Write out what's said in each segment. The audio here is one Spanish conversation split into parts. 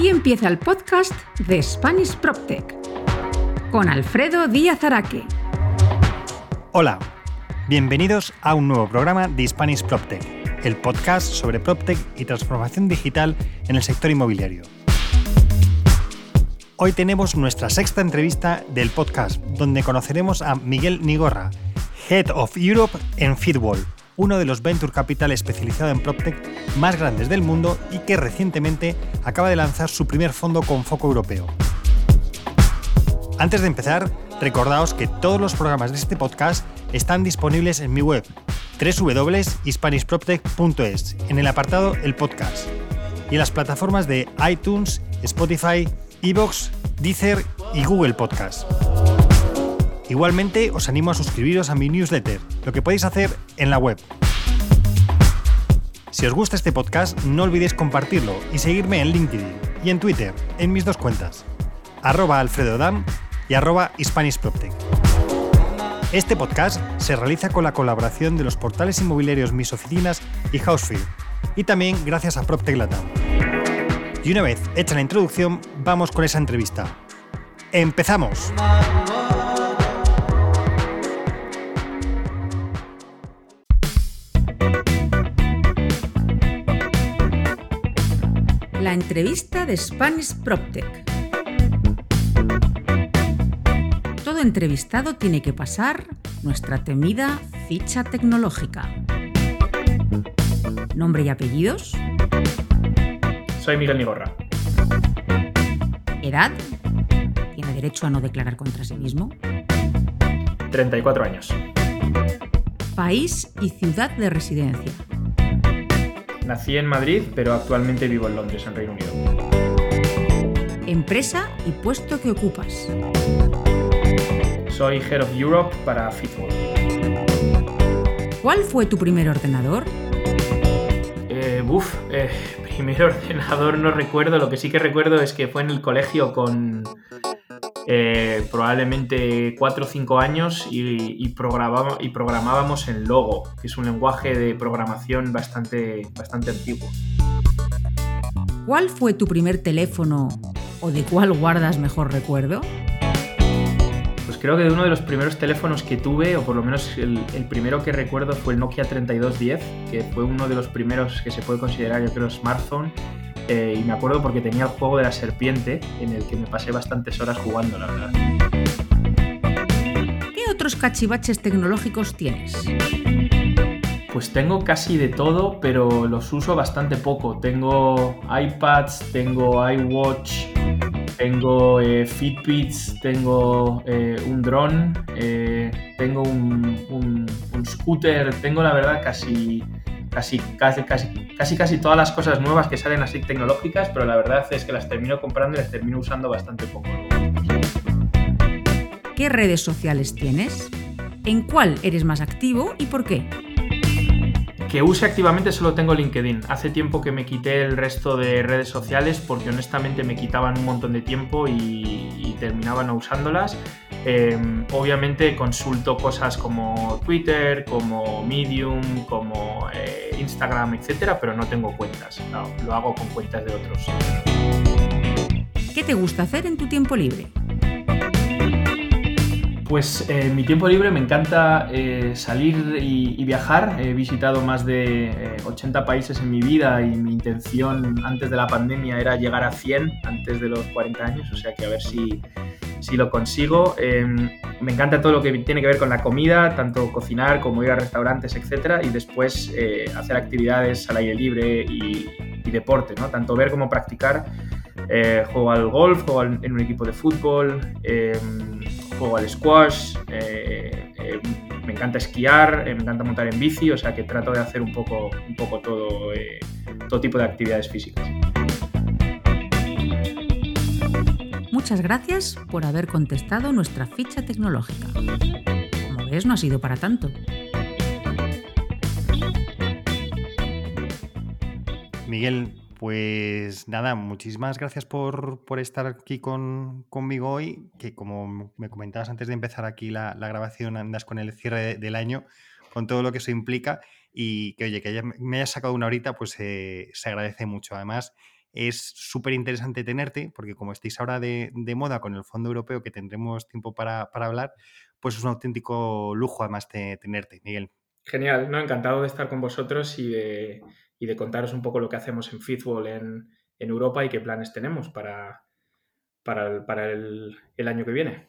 Aquí empieza el podcast de Spanish PropTech con Alfredo Díaz Araque. Hola, bienvenidos a un nuevo programa de Spanish PropTech, el podcast sobre PropTech y transformación digital en el sector inmobiliario. Hoy tenemos nuestra sexta entrevista del podcast, donde conoceremos a Miguel Nigorra, Head of Europe en Feedwall, uno de los venture capital especializado en PropTech más grandes del mundo y que recientemente acaba de lanzar su primer fondo con foco europeo. Antes de empezar, recordaos que todos los programas de este podcast están disponibles en mi web www.hispanishproptech.es en el apartado El Podcast y en las plataformas de iTunes, Spotify, Evox, Deezer y Google Podcast. Igualmente os animo a suscribiros a mi newsletter, lo que podéis hacer en la web. Si os gusta este podcast, no olvidéis compartirlo y seguirme en LinkedIn y en Twitter, en mis dos cuentas, arroba alfredodam y arroba. Este podcast se realiza con la colaboración de los portales inmobiliarios Mis Oficinas y Housefield, y también gracias a PropTech Latam. Y una vez hecha la introducción, vamos con esa entrevista. ¡Empezamos! La entrevista de Spanish PropTech. Todo entrevistado tiene que pasar nuestra temida ficha tecnológica. Nombre y apellidos. Soy Miguel Nigorra. Edad. Tiene derecho a no declarar contra sí mismo. 34 años. País y ciudad de residencia. Nací en Madrid, pero actualmente vivo en Londres, en Reino Unido. Empresa y puesto que ocupas. Soy Head of Europe para Fitball. ¿Cuál fue tu primer ordenador? Eh, uf, eh, primer ordenador no recuerdo. Lo que sí que recuerdo es que fue en el colegio con eh, probablemente 4 o 5 años y, y, programábamos, y programábamos en Logo, que es un lenguaje de programación bastante, bastante antiguo. ¿Cuál fue tu primer teléfono o de cuál guardas mejor recuerdo? Pues creo que de uno de los primeros teléfonos que tuve, o por lo menos el, el, primero que recuerdo fue el Nokia 3210, que fue uno de los primeros que se puede considerar, yo creo, smartphone. Eh, y me acuerdo porque tenía el juego de la serpiente, en el que me pasé bastantes horas jugando, la verdad. ¿Qué otros cachivaches tecnológicos tienes? Pues tengo casi de todo, pero los uso bastante poco. Tengo iPads, tengo iWatch, tengo eh, Fitbits, tengo eh, un dron, eh, tengo un, un, un, scooter, tengo la verdad casi, casi, casi, casi, casi, casi todas las cosas nuevas que salen así tecnológicas, pero la verdad es que las termino comprando y las termino usando bastante poco. ¿Qué redes sociales tienes? ¿En cuál eres más activo y por qué? Que use activamente solo tengo LinkedIn. Hace tiempo que me quité el resto de redes sociales porque honestamente me quitaban un montón de tiempo y, y terminaba no usándolas. Eh, obviamente consulto cosas como Twitter, como Medium, como eh, Instagram, etcétera, pero no tengo cuentas. No, lo hago con cuentas de otros. ¿Qué te gusta hacer en tu tiempo libre? Pues en eh, mi tiempo libre me encanta eh, salir y, y, viajar. He visitado más de eh, 80 países en mi vida y mi intención antes de la pandemia era llegar a 100 antes de los 40 años, o sea que a ver si, si lo consigo. Eh, me encanta todo lo que tiene que ver con la comida, tanto cocinar como ir a restaurantes, etc. Y después eh, hacer actividades al aire libre y, deporte, ¿no? tanto ver como practicar. Eh, juego al golf, juego en un equipo de fútbol, eh, juego al squash, eh, me encanta esquiar, me encanta montar en bici, o sea que trato de hacer un poco, un poco todo, todo tipo de actividades físicas. Muchas gracias por haber contestado nuestra ficha tecnológica. Como ves, no ha sido para tanto. Miguel, pues nada, muchísimas gracias por, por estar aquí con, conmigo hoy, que como me comentabas antes de empezar aquí la, grabación, andas con el cierre del año, con todo lo que eso implica y que oye, que me hayas sacado una horita, pues eh, se agradece mucho. Además, es súper interesante tenerte, porque como estáis ahora de, moda con el Fondo Europeo, que tendremos tiempo para, hablar, pues es un auténtico lujo además de tenerte, Miguel. Genial, no, encantado de estar con vosotros y de, de contaros un poco lo que hacemos en Fitball en, Europa y qué planes tenemos para, para, el, año que viene.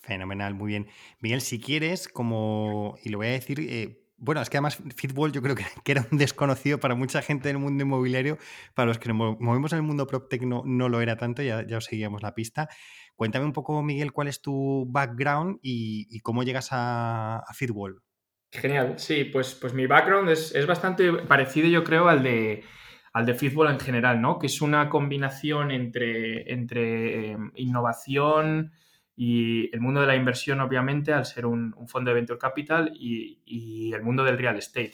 Fenomenal, muy bien. Miguel, si quieres, como, y lo voy a decir, eh, bueno, es que además Fitball yo creo que, era un desconocido para mucha gente del mundo inmobiliario, para los que nos movemos en el mundo PropTech no, no lo era tanto, ya, ya os seguíamos la pista. Cuéntame un poco, Miguel, cuál es tu background y, cómo llegas a, a Fitball. Genial, sí, pues, pues mi background es, bastante parecido, yo creo, al de, al de en general, ¿no? Que es una combinación entre, entre em, innovación, y el mundo de la inversión, obviamente, al ser un, fondo de venture capital y, el mundo del real estate.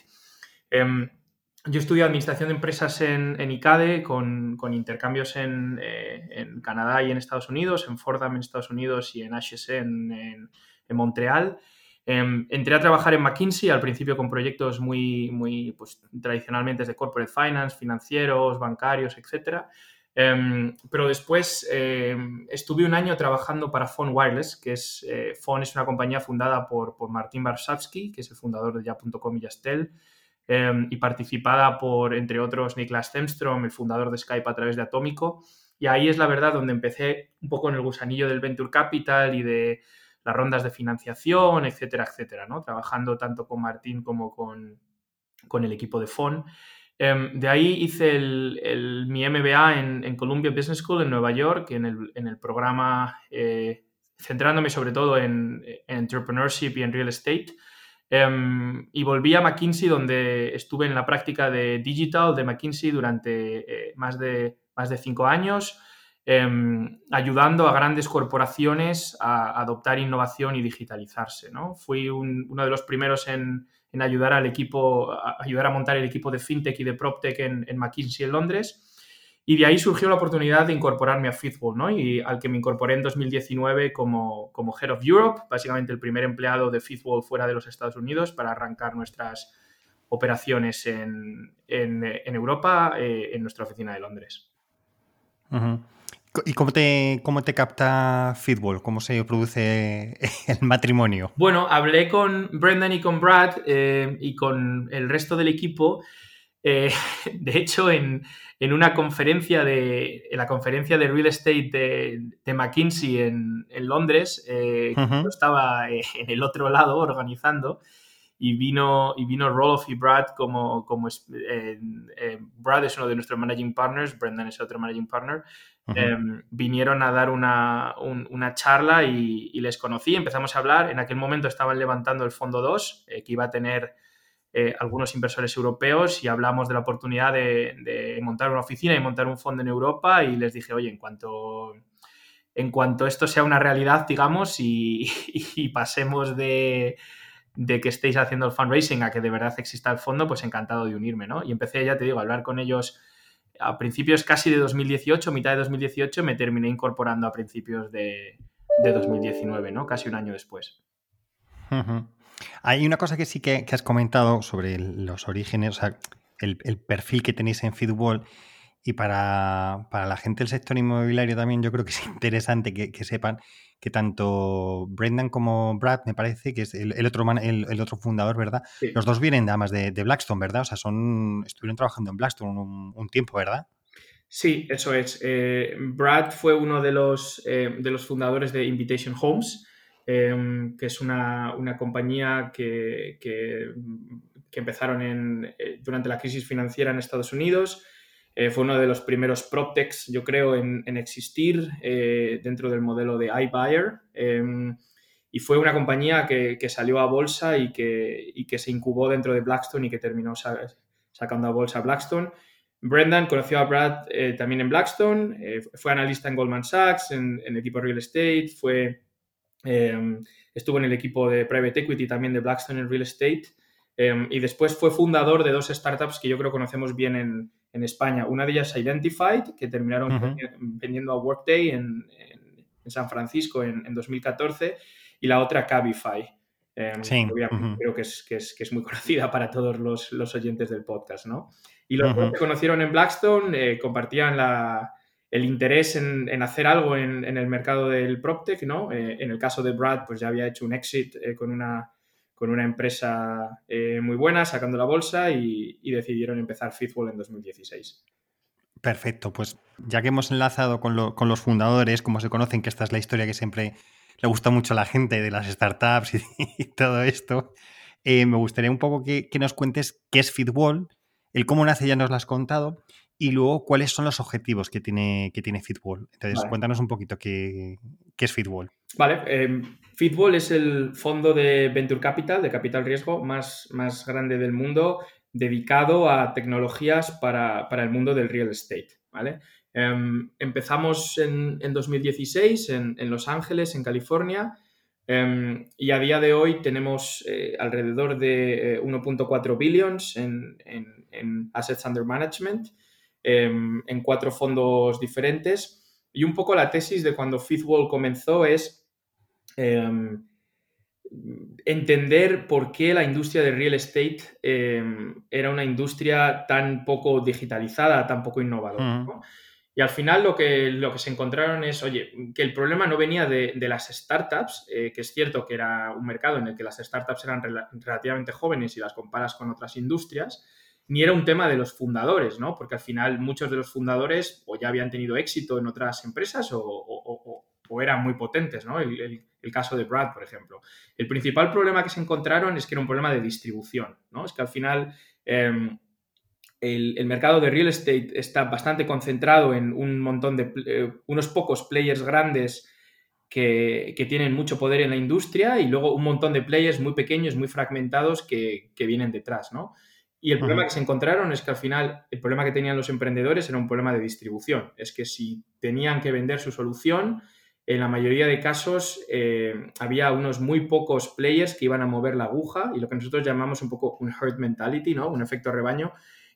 Em, yo estudié administración de empresas en, ICADE con, intercambios eh, en, Canadá y en Estados Unidos, en Fordham en Estados Unidos y en HSE en, Montreal. Em, entré a trabajar en McKinsey al principio con proyectos muy, muy pues, tradicionalmente de corporate finance, financieros, bancarios, etcétera. Em, pero después em, estuve un año trabajando para Phone Wireless, que es, eh, Phone es una compañía fundada por, por Martin Barsavsky, que es el fundador de ya.com y Yastel, em, y participada por, entre otros, Niklas Zemstrom, el fundador de Skype a través de Atómico. Y ahí es la verdad donde empecé un poco en el gusanillo del Venture Capital y de las rondas de financiación, etcétera, etcétera. Trabajando tanto con Martín como con, con el equipo de Phone. Em, de ahí hice mi MBA en, Columbia Business School en Nueva York, en el, en el programa eh, centrándome sobre todo en, entrepreneurship y en real estate. Em, y volví a McKinsey, donde estuve en la práctica de digital de McKinsey durante eh, más, de, más de cinco años, em, ayudando a grandes corporaciones a adoptar innovación y digitalizarse. ¿no? Fui uno de los primeros en, en ayudar al equipo, a ayudar a montar el equipo de FinTech y de PropTech en, McKinsey en Londres. Y de ahí surgió la oportunidad de incorporarme a Fitball, ¿no? Y al que me incorporé en 2019 como, como Head of Europe, básicamente el primer empleado de Fitball fuera de los Estados Unidos para arrancar nuestras operaciones en, en, en Europa, eh, en nuestra oficina de Londres. ¿Y cómo te, cómo te capta Fitball? ¿Cómo se produce el matrimonio? Bueno, hablé con Brendan y con Brad eh, y con el resto del equipo. Eh, de hecho, en, una conferencia de en la conferencia de real estate de, McKinsey en, Londres, eh, yo estaba en el otro lado organizando y vino, y vino Roloff y Brad como, como Brad es uno de nuestros managing partners, Brendan es otro managing partner, Em, vinieron a dar una, charla y, les conocí, empezamos a hablar. En aquel momento estaban levantando el Fondo 2, eh, que iba a tener eh, algunos inversores europeos y hablamos de la oportunidad de, montar una oficina y montar un fondo en Europa y les dije, oye, en cuanto, en cuanto esto sea una realidad, digamos, y, pasemos de, de, que estéis haciendo el fundraising a que de verdad exista el fondo, pues encantado de unirme, ¿no? Y empecé, ya te digo, a hablar con ellos a principios casi de 2018, mitad de 2018, me terminé incorporando a principios de, 2019, ¿no? Casi un año después. Hay una cosa que sí que, has comentado sobre los orígenes, o sea, el, perfil que tenéis en Feedwall y para, la gente del sector inmobiliario también yo creo que es interesante que sepan que tanto Brendan como Brad, me parece, que es el, otro, el, otro fundador, ¿verdad? Los dos vienen además de, de, Blackstone, ¿verdad? O sea, son estuvieron trabajando en Blackstone un, tiempo, ¿verdad? Sí, eso es. Eh, Brad fue uno de los, eh, de los fundadores de Invitation Homes, em, que es una, compañía que, que, empezaron en, eh, durante la crisis financiera en Estados Unidos. Eh, fue uno de los primeros PropTechs, yo creo, en, existir eh, dentro del modelo de iBuyer. Em, y fue una compañía que, salió a bolsa y que, que, se incubó dentro de Blackstone y que terminó sacando a bolsa Blackstone. Brendan conoció a Brad eh, también en Blackstone, fue analista en Goldman Sachs, en, el equipo Real Estate, fue, em, estuvo en el equipo de Private Equity también de Blackstone en Real Estate. Em, y después fue fundador de dos startups que yo creo conocemos bien en, en España. Una de ellas Identified, que terminaron vendiendo a Workday en, San Francisco en, 2014, y la otra Cabify. Em, sí. Creo que es, que, es, que es, muy conocida para todos los, los oyentes del podcast, ¿no? Y los que se conocieron en Blackstone eh, compartían la, el interés en, en hacer algo en, en, el mercado del PropTech, ¿no? Eh, en el caso de Brad, pues ya había hecho un exit eh, con, una, con una empresa muy buena, sacando la bolsa y, y decidieron empezar Fitwall en 2016. Perfecto, pues ya que hemos enlazado con, con, los fundadores, como se conocen, que esta es la historia que siempre le gusta mucho a la gente de las startups y, todo esto, me gustaría un poco que, que, nos cuentes qué es Fitwall, el cómo nace ya nos lo has contado, y luego cuáles son los objetivos que tiene, que tiene Fitwall. Entonces, cuéntanos un poquito qué, qué es Fitwall. Vale, eh, es el fondo de Venture Capital, de capital riesgo más, más grande del mundo, dedicado a tecnologías para, para el mundo del real estate. ¿vale? Em, empezamos en, en 2016 en, en, Los Ángeles, en California, em, y a día de hoy tenemos eh, alrededor de 1.4 eh, billions en, en, assets under management em, en cuatro fondos diferentes. Y un poco la tesis de cuando Fifthwall comenzó es entender por qué la industria del real estate era una industria tan poco digitalizada, tan poco innovadora. Y al final lo que, lo que se encontraron es, oye, que el problema no venía de, las startups, eh, que es cierto que era un mercado en el que las startups eran relativamente jóvenes y las comparas con otras industrias, ni era un tema de los fundadores, ¿no? Porque al final muchos de los fundadores o ya habían tenido éxito en otras empresas o, eran muy potentes, ¿no? El, caso de Brad, por ejemplo. El principal problema que se encontraron es que era un problema de distribución, ¿no? Es que al final... Em, el, mercado de real estate está bastante concentrado en un montón de, eh, unos pocos players grandes que, tienen mucho poder en la industria y luego un montón de players muy pequeños, muy fragmentados que, vienen detrás, ¿no? Y el problema que se encontraron es que al final el problema que tenían los emprendedores era un problema de distribución. Es que si tenían que vender su solución, en la mayoría de casos eh, había unos muy pocos players que iban a mover la aguja y lo que nosotros llamamos un poco un herd mentality, ¿no? Un efecto rebaño,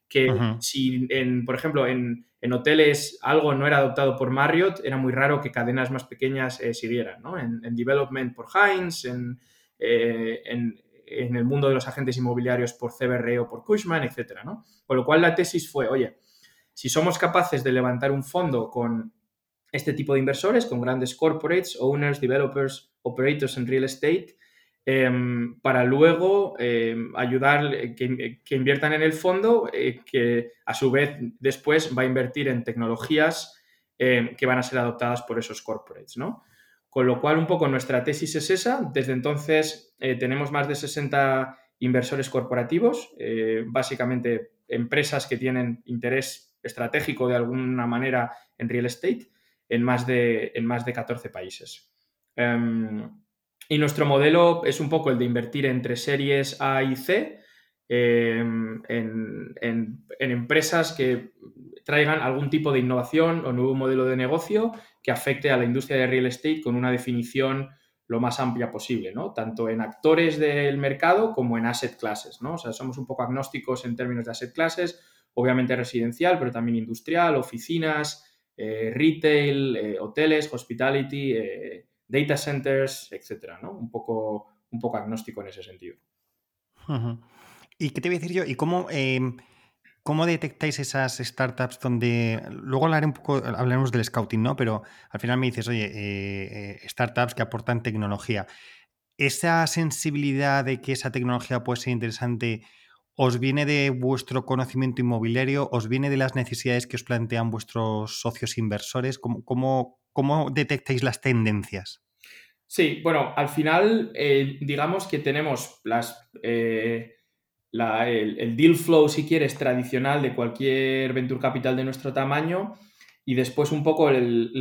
que si, en, por ejemplo, en, hoteles algo no era adoptado por Marriott, era muy raro que cadenas más pequeñas eh, siguieran, ¿no? En, development por Heinz, eh, en, el mundo de los agentes inmobiliarios por CBRE o por Cushman, etcétera, ¿no? Con lo cual la tesis fue, oye, si somos capaces de levantar un fondo con este tipo de inversores, con grandes corporates, owners, developers, operators en real estate, Em, para luego em, ayudar eh, que, inviertan en el fondo, eh, que a su vez después va a invertir en tecnologías em, que van a ser adoptadas por esos corporates, ¿no? Con lo cual, un poco nuestra tesis es esa. Desde entonces eh, tenemos más de 60 inversores corporativos, básicamente empresas que tienen interés estratégico de alguna manera en real estate en más de, en más de 14 países. Y nuestro modelo es un poco el de invertir entre series A y C em, en, empresas que traigan algún tipo de innovación o nuevo modelo de negocio que afecte a la industria de real estate con una definición lo más amplia posible, ¿no? Tanto en actores del mercado como en asset classes, ¿no? O sea, somos un poco agnósticos en términos de asset classes, obviamente residencial, pero también industrial, oficinas, eh, retail, eh, hoteles, hospitality, eh, data centers, etcétera, ¿no? Un poco, un poco agnóstico en ese sentido. ¿Y qué te voy a decir yo? ¿Y cómo, em, cómo detectáis esas startups donde. Luego hablaré un poco, hablaremos del scouting, ¿no? Pero al final me dices, oye, eh, eh, startups que aportan tecnología. ¿Esa sensibilidad de que esa tecnología puede ser interesante os viene de vuestro conocimiento inmobiliario? ¿Os viene de las necesidades que os plantean vuestros socios inversores? ¿Cómo, cómo, ¿Cómo detectáis las tendencias? Sí, bueno, al final, eh, digamos que tenemos las, el, deal flow, si quieres, tradicional de cualquier venture capital de nuestro tamaño y después un poco el,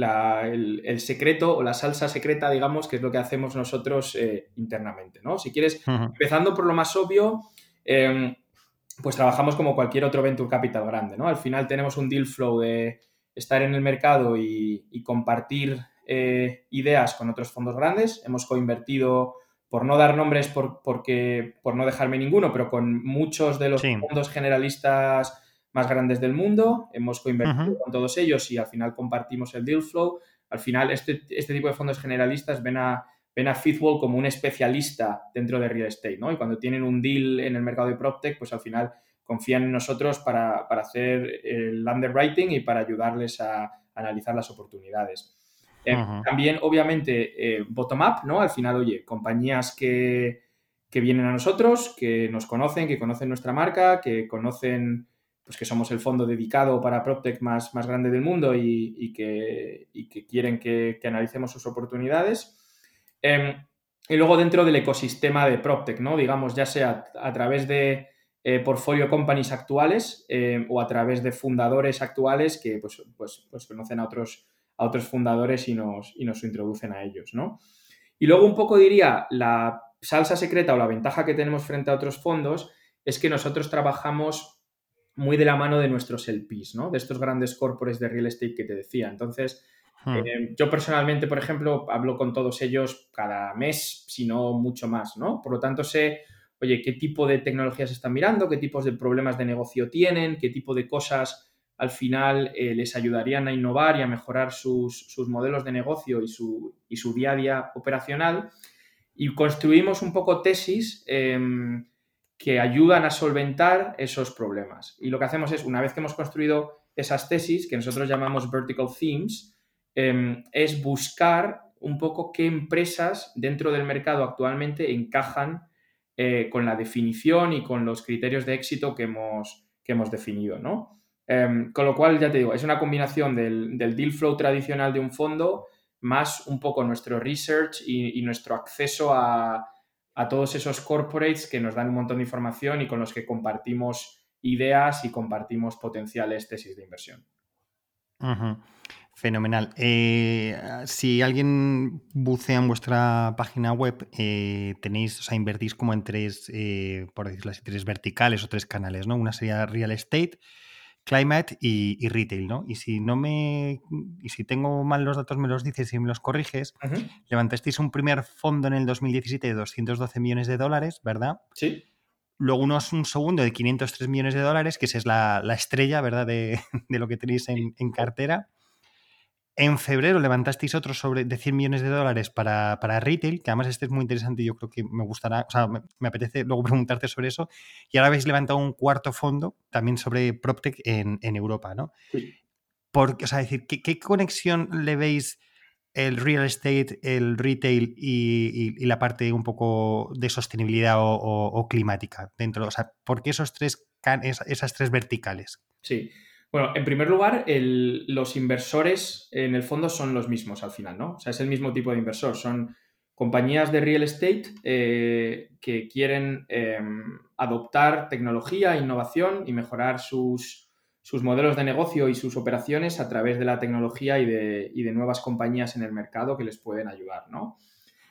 secreto o la salsa secreta, digamos, que es lo que hacemos nosotros eh, internamente, ¿no? Si quieres, empezando por lo más obvio, em, pues trabajamos como cualquier otro venture capital grande, ¿no? Al final tenemos un deal flow de estar en el mercado y, compartir eh, ideas con otros fondos grandes. Hemos coinvertido, por no dar nombres, por, porque, por no dejarme ninguno, pero con muchos de los fondos generalistas más grandes del mundo. Hemos coinvertido con todos ellos y al final compartimos el deal flow. Al final, este, este tipo de fondos generalistas ven a, ven a Fitwall como un especialista dentro de real estate, ¿no? Y cuando tienen un deal en el mercado de PropTech, pues al final confían en nosotros para, hacer el underwriting y para ayudarles a analizar las oportunidades. Eh, también, obviamente, eh, bottom-up, ¿no? Al final, oye, compañías que, vienen a nosotros, que nos conocen, que conocen nuestra marca, que conocen pues que somos el fondo dedicado para PropTech más, más grande del mundo y, que, que, quieren que, analicemos sus oportunidades. Em, y luego dentro del ecosistema de PropTech, ¿no? Digamos, ya sea a través de eh, portfolio companies actuales eh, o a través de fundadores actuales que pues, pues, pues, conocen a otros, a otros fundadores y nos, y nos introducen a ellos, ¿no? Y luego un poco diría, la salsa secreta o la ventaja que tenemos frente a otros fondos es que nosotros trabajamos muy de la mano de nuestros LPs, ¿no? De estos grandes corpores de real estate que te decía. Entonces, hmm. eh, yo personalmente, por ejemplo, hablo con todos ellos cada mes, si no mucho más, ¿no? Por lo tanto, sé oye, qué tipo de tecnologías están mirando, qué tipos de problemas de negocio tienen, qué tipo de cosas al final eh, les ayudarían a innovar y a mejorar sus, modelos de negocio y su, y su, día a día operacional. Y construimos un poco tesis em, que ayudan a solventar esos problemas. Y lo que hacemos es, una vez que hemos construido esas tesis, que nosotros llamamos vertical themes, em, es buscar un poco qué empresas dentro del mercado actualmente encajan eh, con la definición y con los criterios de éxito que hemos, que hemos definido, ¿no? Em, con lo cual, ya te digo, es una combinación del, deal flow tradicional de un fondo más un poco nuestro research y, nuestro acceso a, todos esos corporates que nos dan un montón de información y con los que compartimos ideas y compartimos potenciales tesis de inversión. Fenomenal. Eh, si alguien bucea en vuestra página web, eh, tenéis, o sea, invertís como en tres, eh, por decirlo así, tres verticales o tres canales, ¿no? Una sería real estate, climate y, retail, ¿no? Y si no me, y si tengo mal los datos me los dices y me los corriges, levantasteis un primer fondo en el 2017 de 212 millones de dólares, ¿verdad? Sí. Luego unos, un segundo de 503 millones de dólares, que esa es la, estrella, ¿verdad? De, lo que tenéis en, en cartera. En febrero levantasteis otro sobre de 100 millones de dólares para, retail, que además este es muy interesante y yo creo que me gustará, o sea, me, apetece luego preguntarte sobre eso. Y ahora habéis levantado un cuarto fondo también sobre PropTech en, Europa, ¿no? Sí. Porque, o sea, decir, ¿qué, conexión le veis el real estate, el retail y, la parte un poco de sostenibilidad o, climática dentro? O sea, ¿por qué esos tres, esas tres verticales? Sí. Bueno, en primer lugar, los inversores en el fondo son los mismos al final, ¿no? O sea, es el mismo tipo de inversor. Son compañías de real estate eh, que quieren em, adoptar tecnología, innovación y mejorar sus, modelos de negocio y sus operaciones a través de la tecnología y de, nuevas compañías en el mercado que les pueden ayudar, ¿no?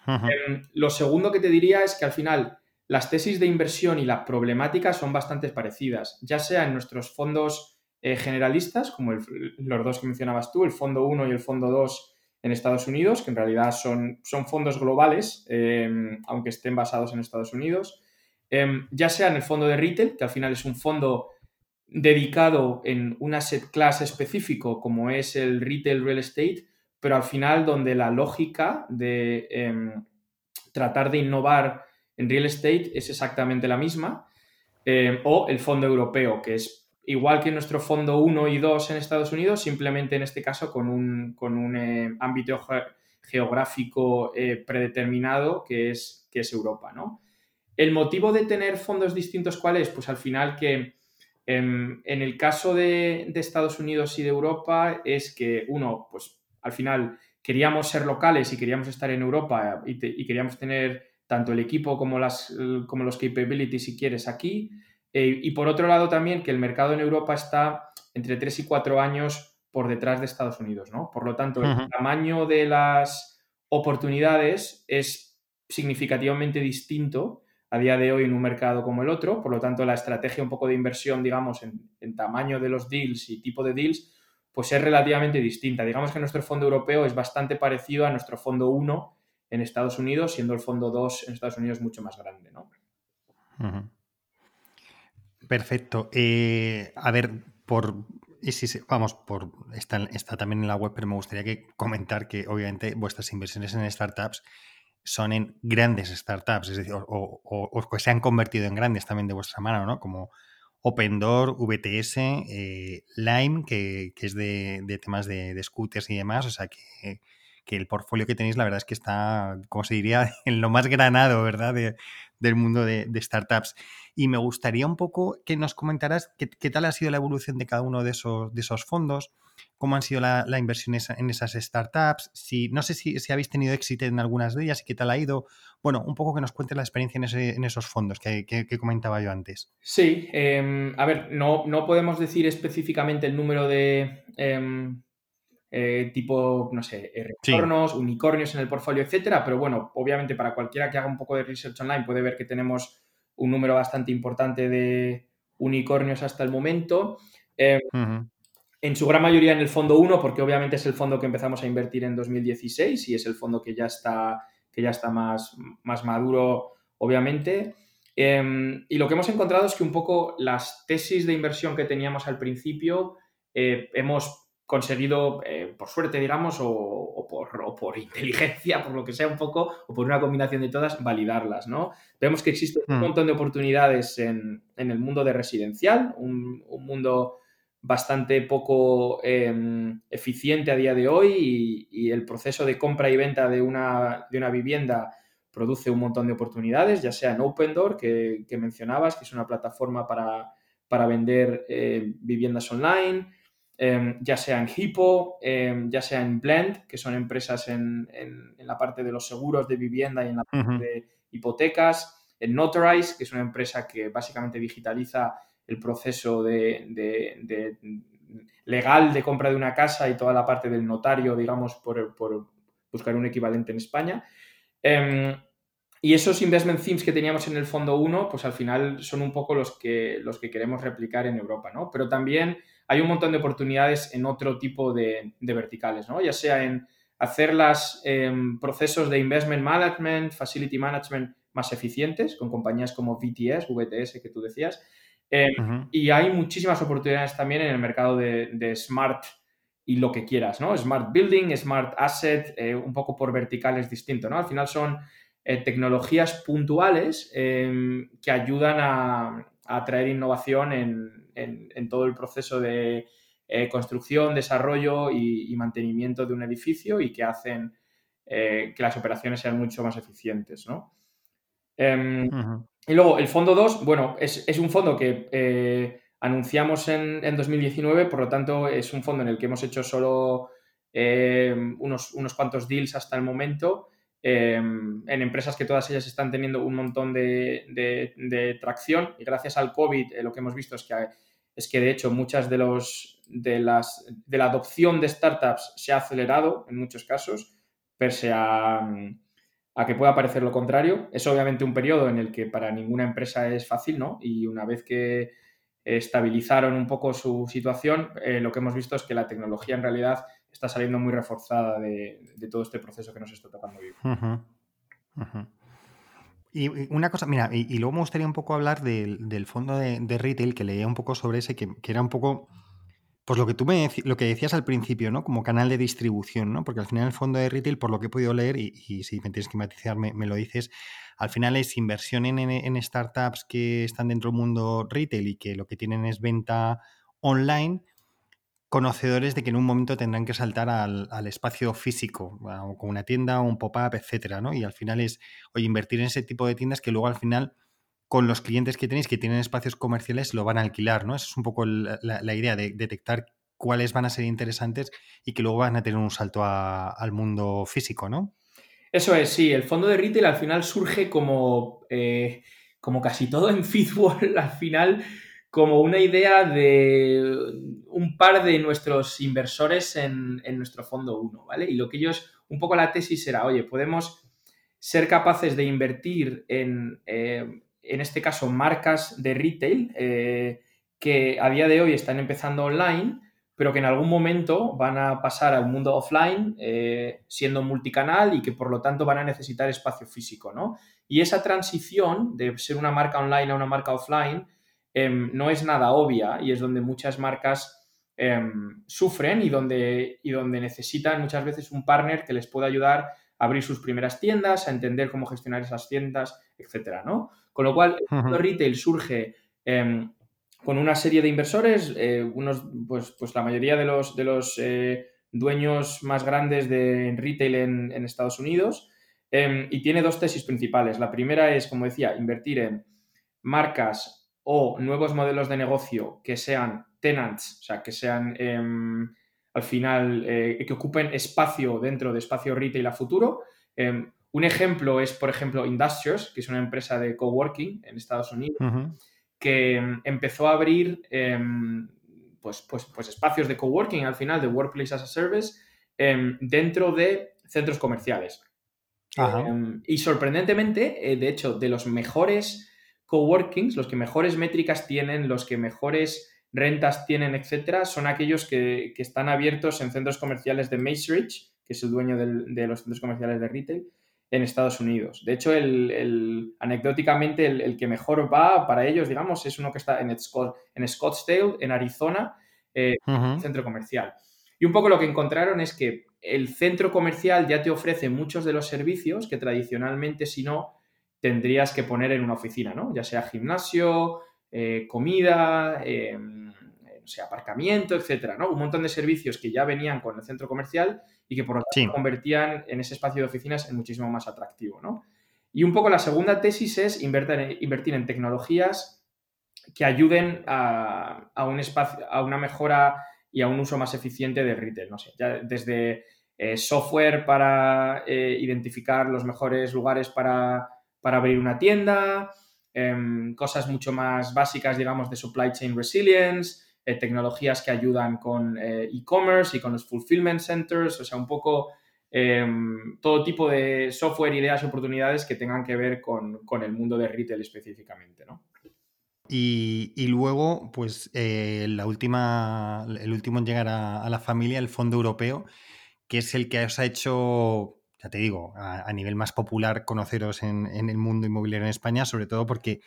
Em, lo segundo que te diría es que al final las tesis de inversión y la problemática son bastante parecidas, ya sea en nuestros fondos eh, generalistas, como los dos que mencionabas tú, el Fondo 1 y el Fondo 2 en Estados Unidos, que en realidad son, son fondos globales, em, aunque estén basados en Estados Unidos, em, ya sea en el fondo de retail, que al final es un fondo dedicado en un asset class específico como es el retail real estate, pero al final donde la lógica de tratar de innovar en real estate es exactamente la misma, o el fondo europeo, que es igual que nuestro fondo 1 y 2 en Estados Unidos, simplemente en este caso con un, con un eh, ámbito geográfico eh, predeterminado que es, que es Europa. ¿no? El motivo de tener fondos distintos, ¿cuál es? Pues al final que em, en, el caso de, Estados Unidos y de Europa es que uno, pues al final queríamos ser locales y queríamos estar en Europa y, y queríamos tener tanto el equipo como, las, como los capabilities, si quieres, aquí. Eh, y por otro lado también que el mercado en Europa está entre 3 y 4 años por detrás de Estados Unidos, ¿no? Por lo tanto, el tamaño de las oportunidades es significativamente distinto a día de hoy en un mercado como el otro, por lo tanto la estrategia un poco de inversión, digamos, en, tamaño de los deals y tipo de deals, pues es relativamente distinta. Digamos que nuestro fondo europeo es bastante parecido a nuestro fondo 1 en Estados Unidos, siendo el fondo 2 en Estados Unidos mucho más grande, ¿no? Perfecto. Eh, a ver, por. Si, vamos, por está, también en la web, pero me gustaría que comentar que obviamente vuestras inversiones en startups son en grandes startups, es decir, o, que se han convertido en grandes también de vuestra mano, ¿no? Como Opendoor, VTS, eh, Lime, que, es de, temas de, scooters y demás, o sea que, el portfolio que tenéis la verdad es que está, como se diría, en lo más granado, ¿verdad? del mundo de, startups. Y me gustaría un poco que nos comentaras qué, tal ha sido la evolución de cada uno de esos, de esos fondos, cómo han sido la, inversión en esas startups, si, no sé si, habéis tenido éxito en algunas de ellas y qué tal ha ido. Bueno, un poco que nos cuentes la experiencia en, esos fondos que, comentaba yo antes. Sí, em, a ver, no, no podemos decir específicamente el número de... Em, eh, tipo, no sé, retornos, unicornios en el portfolio, etcétera. Pero bueno, obviamente para cualquiera que haga un poco de research online puede ver que tenemos un número bastante importante de unicornios hasta el momento. Em, en su gran mayoría en el fondo 1, porque obviamente es el fondo que empezamos a invertir en 2016 y es el fondo que ya está, que ya está más, más maduro, obviamente. Em, y lo que hemos encontrado es que un poco las tesis de inversión que teníamos al principio eh, hemos conseguido, eh, por suerte, digamos, o, por, inteligencia, por lo que sea un poco, o por una combinación de todas, validarlas, ¿no? Vemos que existe un hmm. montón de oportunidades en, el mundo de residencial, un, mundo bastante poco em, eficiente a día de hoy y, el proceso de compra y venta de una, de una, vivienda produce un montón de oportunidades, ya sea en Opendoor, que, que mencionabas, que es una plataforma para, para vender eh, viviendas online, Em, ya sea en Hippo, em, ya sea en Blend, que son empresas en, la parte de los seguros de vivienda y en la parte de hipotecas, en Notarize, que es una empresa que básicamente digitaliza el proceso de, legal de compra de una casa y toda la parte del notario, digamos, por, buscar un equivalente en España. Em, y esos investment themes que teníamos en el fondo 1, pues al final son un poco los que, los que queremos replicar en Europa, ¿no? Pero también hay un montón de oportunidades en otro tipo de, verticales, ¿no? Ya sea en hacer los em, procesos de investment management, facility management más eficientes con compañías como VTS, VTS que tú decías. Em, y hay muchísimas oportunidades también en el mercado de, smart y lo que quieras, ¿no? Smart building, smart asset, eh, un poco por verticales distintos, ¿no? Al final son eh, tecnologías puntuales em, que ayudan a, a traer innovación en, en, todo el proceso de eh, construcción, desarrollo y, mantenimiento de un edificio y que hacen eh, que las operaciones sean mucho más eficientes. ¿no? Em, y luego el fondo 2, bueno, es, un fondo que eh, anunciamos en, en, 2019, por lo tanto es un fondo en el que hemos hecho solo unos, unos cuantos deals hasta el momento. Em, en empresas que todas ellas están teniendo un montón de, tracción y gracias al COVID lo que hemos visto es que es que de hecho muchas de, los, de, las, de la adopción de startups se ha acelerado en muchos casos, pese a, que pueda parecer lo contrario. Es obviamente un periodo en el que para ninguna empresa es fácil, ¿no? Y una vez que estabilizaron un poco su situación, eh, lo que hemos visto es que la tecnología en realidad está saliendo muy reforzada de, todo este proceso que nos está tocando vivir. Y una cosa, mira, y, luego me gustaría un poco hablar del, fondo de, retail, que leía un poco sobre ese, que, era un poco, pues lo que tú me lo que decías al principio, ¿no? Como canal de distribución, ¿no? Porque al final el fondo de retail, por lo que he podido leer, y, si me tienes que matizar, me, lo dices, al final es inversión en, en, startups que están dentro del mundo retail y que lo que tienen es venta online, conocedores de que en un momento tendrán que saltar al, espacio físico, con una tienda, un pop-up, etcétera, ¿no? Y al final es, oye, invertir en ese tipo de tiendas que luego al final, con los clientes que tenéis que tienen espacios comerciales, lo van a alquilar, ¿no? Esa es un poco la, idea de detectar cuáles van a ser interesantes y que luego van a tener un salto al mundo físico, ¿no? Eso es, sí. El fondo de retail al final surge como, eh, como casi todo en Fitwall, al final como una idea de un par de nuestros inversores en, nuestro fondo 1, ¿vale? Y lo que ellos, un poco la tesis era, oye, podemos ser capaces de invertir en, eh, en este caso, marcas de retail eh, que a día de hoy están empezando online, pero que en algún momento van a pasar al mundo offline eh, siendo multicanal y que por lo tanto van a necesitar espacio físico, ¿no? Y esa transición de ser una marca online a una marca offline Em, no es nada obvia y es donde muchas marcas em, sufren y donde, y donde necesitan muchas veces un partner que les pueda ayudar abrir sus primeras tiendas, a entender cómo gestionar esas tiendas, etcétera, ¿no? Con lo cual, el retail surge em, con una serie de inversores, eh, unos, pues, pues, la mayoría de los, de los eh, dueños más grandes de retail en, Estados Unidos, em, y tiene dos tesis principales. La primera es, como decía, invertir en marcas o nuevos modelos de negocio que sean tenants, o sea, que sean em, al final, eh, que ocupen espacio dentro de espacio retail a futuro. Em, un ejemplo es, por ejemplo, Industrious, que es una empresa de coworking en Estados Unidos, que em, empezó a abrir pues, pues, pues, espacios de coworking al final, de Workplace as a Service, dentro de centros comerciales. y sorprendentemente, eh, de hecho, de los mejores coworkings, los que mejores métricas tienen, los que mejores rentas tienen, etcétera, son aquellos que, están abiertos en centros comerciales de Macerich, que es el dueño de los centros comerciales de retail, en Estados Unidos. De hecho, el, anecdóticamente, el, que mejor va para ellos, digamos, es uno que está en, en Scottsdale, en Arizona, eh, centro comercial. Y un poco lo que encontraron es que el centro comercial ya te ofrece muchos de los servicios que tradicionalmente, si no, tendrías que poner en una oficina, ¿no? Ya sea gimnasio, eh, comida, em, eh, no sé, aparcamiento, etcétera, ¿no? Un montón de servicios que ya venían con el centro comercial y que por lo tanto convertían en ese espacio de oficinas en muchísimo más atractivo, ¿no? Y un poco la segunda tesis es invertir, invertir en tecnologías que ayuden a, un espacio, a una mejora y a un uso más eficiente de retail, no sé, ya desde eh, software para identificar los mejores lugares para, para abrir una tienda, Em, cosas mucho más básicas, digamos, de supply chain resilience, eh, tecnologías que ayudan con eh, e-commerce y con los fulfillment centers, o sea, un poco em, todo tipo de software, ideas y oportunidades que tengan que ver con, el mundo de retail específicamente, ¿no? Y, luego, pues, eh, la última, el último en llegar a, la familia, el Fondo Europeo, que es el que os ha hecho ya te digo, a, nivel más popular conoceros en, el mundo inmobiliario en España, sobre todo porque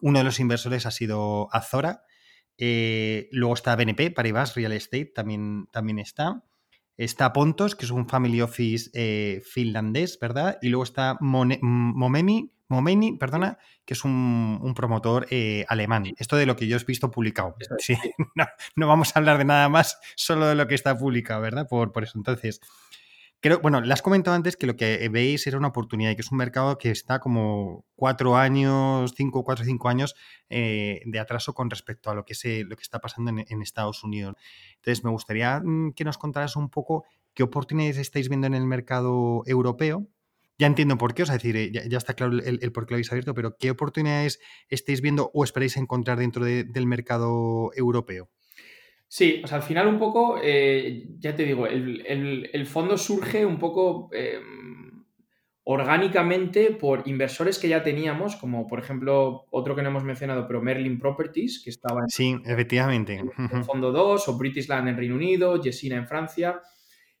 uno de los inversores ha sido Azora, eh, luego está BNP, Paribas Real Estate también, también está. Está Pontos, que es un family office eh, finlandés, ¿verdad? Y luego está Momemi, Momeni, perdona, que es un, promotor eh, alemán. Esto de lo que yo he visto publicado. Sí, no, vamos a hablar de nada más, solo de lo que está publicado, ¿verdad? Por, por eso. Entonces, Creo, bueno, le has comentado antes que lo que veis era una oportunidad y que es un mercado que está como cuatro años, cinco, cuatro, cinco años eh, de atraso con respecto a lo que, está pasando en, Estados Unidos. Entonces, me gustaría mm, que nos contaras un poco qué oportunidades estáis viendo en el mercado europeo. Ya entiendo por qué, o sea, decir, eh, ya, está claro el, por qué lo habéis abierto, pero ¿qué oportunidades estáis viendo o esperáis encontrar dentro del mercado europeo? Sí, o sea, al final un poco, eh, ya te digo, el, fondo surge un poco em, orgánicamente por inversores que ya teníamos, como por ejemplo otro que no hemos mencionado, pero Merlin Properties, que estaba en, sí, efectivamente. en Fondo 2, o British Land en Reino Unido, Yesina en Francia,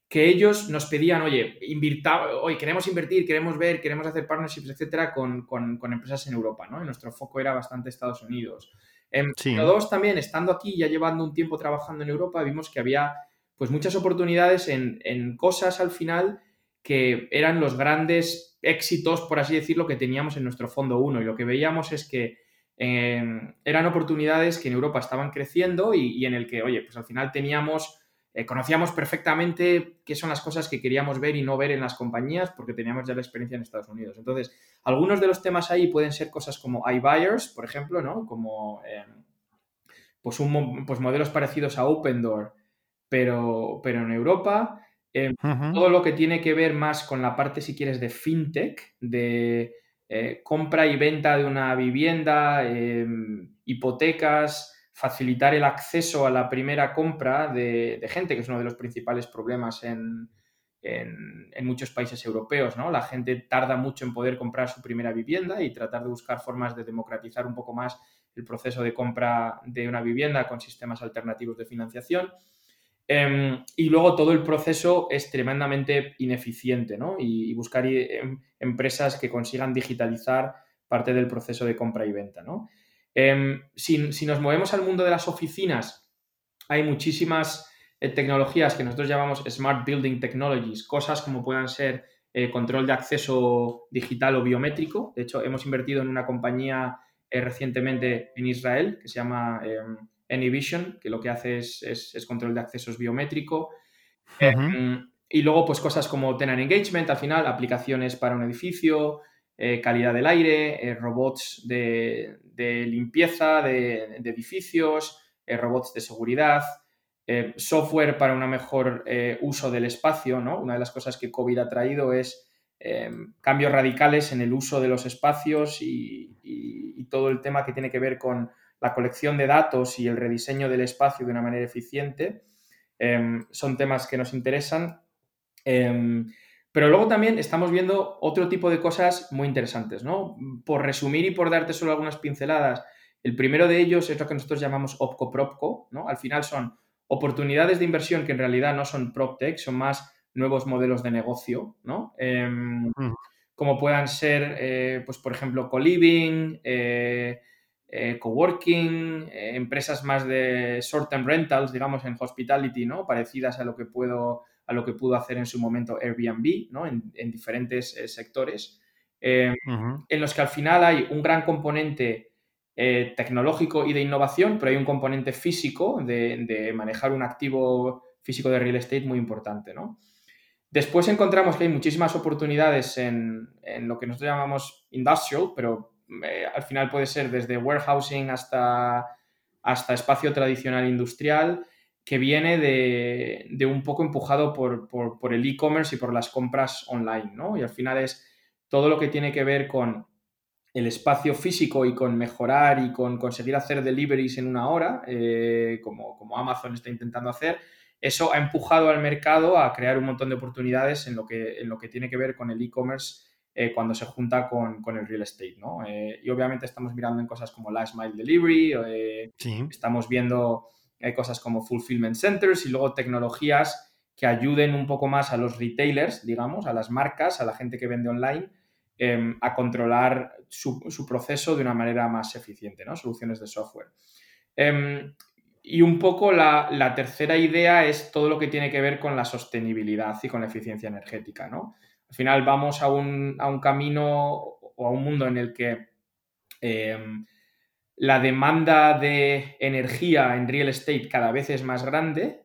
que ellos nos pedían, oye, invirta, oye, queremos invertir, queremos ver, queremos hacer partnerships, etcétera, con, con empresas en Europa, ¿no? Y nuestro foco era bastante Estados Unidos. En sí. dos también, estando aquí, ya llevando un tiempo trabajando en Europa, vimos que había pues muchas oportunidades en, cosas al final que eran los grandes éxitos, por así decirlo, que teníamos en nuestro fondo 1. Y lo que veíamos es que em, eran oportunidades que en Europa estaban creciendo y, y, en el que, oye, pues al final teníamos eh, conocíamos perfectamente qué son las cosas que queríamos ver y no ver en las compañías porque teníamos ya la experiencia en Estados Unidos. Entonces, algunos de los temas ahí pueden ser cosas como iBuyers, por ejemplo, ¿no? Como eh, pues, un, pues modelos parecidos a Open Door, pero, pero en Europa. Eh, todo lo que tiene que ver más con la parte, si quieres, de fintech, de compra y venta de una vivienda, hipotecas, facilitar el acceso a la primera compra de, gente, que es uno de los principales problemas en, muchos países europeos. ¿no? La gente tarda mucho en poder comprar su primera vivienda y tratar de buscar formas de democratizar un poco más el proceso de compra de una vivienda con sistemas alternativos de financiación. Em, y luego todo el proceso es tremendamente ineficiente, ¿no? Y, buscar em, empresas que consigan digitalizar parte del proceso de compra y venta. Em, si, nos movemos al mundo de las oficinas, hay muchísimas eh, tecnologías que nosotros llamamos Smart Building Technologies, cosas como puedan ser control de acceso digital o biométrico. De hecho, hemos invertido en una compañía recientemente en Israel que se llama Anyvision, que lo que hace es, control de accesos biométrico. y luego, pues cosas como Tenant Engagement, al final, aplicaciones para un edificio, eh, calidad del aire, eh, robots de, limpieza de, edificios, eh, robots de seguridad, software para un mejor uso del espacio. ¿no? Una de las cosas que COVID ha traído es cambios radicales en el uso de los espacios y, todo el tema que tiene que ver con la colección de datos y el rediseño del espacio de una manera eficiente. Em, son temas que nos interesan. Em, pero luego también estamos viendo otro tipo de cosas muy interesantes, ¿no? Por resumir y por darte solo algunas pinceladas, el primero de ellos es lo que nosotros llamamos OPCO-PROPCO, ¿no? Al final son oportunidades de inversión que en realidad no son PropTech, son más nuevos modelos de negocio, ¿no? Em, como puedan ser, eh, pues por ejemplo, co-living, eh, eh, coworking, empresas más de short-term rentals, digamos, en hospitality, ¿no? Parecidas a lo que puedo a lo que pudo hacer en su momento Airbnb, ¿no? en, diferentes eh, sectores, eh, en los que al final hay un gran componente eh, tecnológico y de innovación, pero hay un componente físico de, manejar un activo físico de real estate muy importante. ¿no? Después encontramos que hay muchísimas oportunidades en, lo que nosotros llamamos industrial, pero al final puede ser desde warehousing hasta, hasta espacio tradicional industrial que viene de, un poco empujado por, el e-commerce y por las compras online, ¿no? Y al final es todo lo que tiene que ver con el espacio físico y con mejorar y con conseguir hacer deliveries en una hora, eh, como, como, Amazon está intentando hacer, eso ha empujado al mercado a crear un montón de oportunidades en lo que, en lo que tiene que ver con el e-commerce eh, cuando se junta con, el real estate, ¿no? Eh, y obviamente estamos mirando en cosas como last mile delivery, estamos viendo cosas como fulfillment centers y luego tecnologías que ayuden un poco más a los retailers, digamos, a las marcas, a la gente que vende online, em, a controlar su, proceso de una manera más eficiente, ¿no? Soluciones de software. Em, y un poco la, tercera idea es todo lo que tiene que ver con la sostenibilidad y con la eficiencia energética, ¿no? Al final vamos a un, camino o a un mundo en el que em, la demanda de energía en real estate cada vez es más grande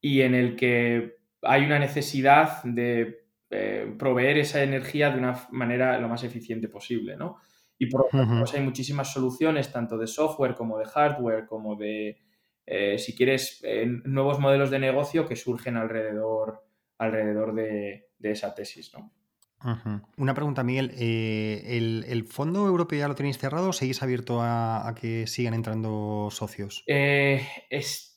y en el que hay una necesidad de eh, proveer esa energía de una manera lo más eficiente posible, ¿no? Y por lo tanto, pues hay muchísimas soluciones, tanto de software como de hardware, como de, eh, si quieres, eh, nuevos modelos de negocio que surgen alrededor, alrededor de, de esa tesis, ¿no? Una pregunta, Miguel. ¿el, fondo europeo ya lo tenéis cerrado o seguís abierto a, que sigan entrando socios?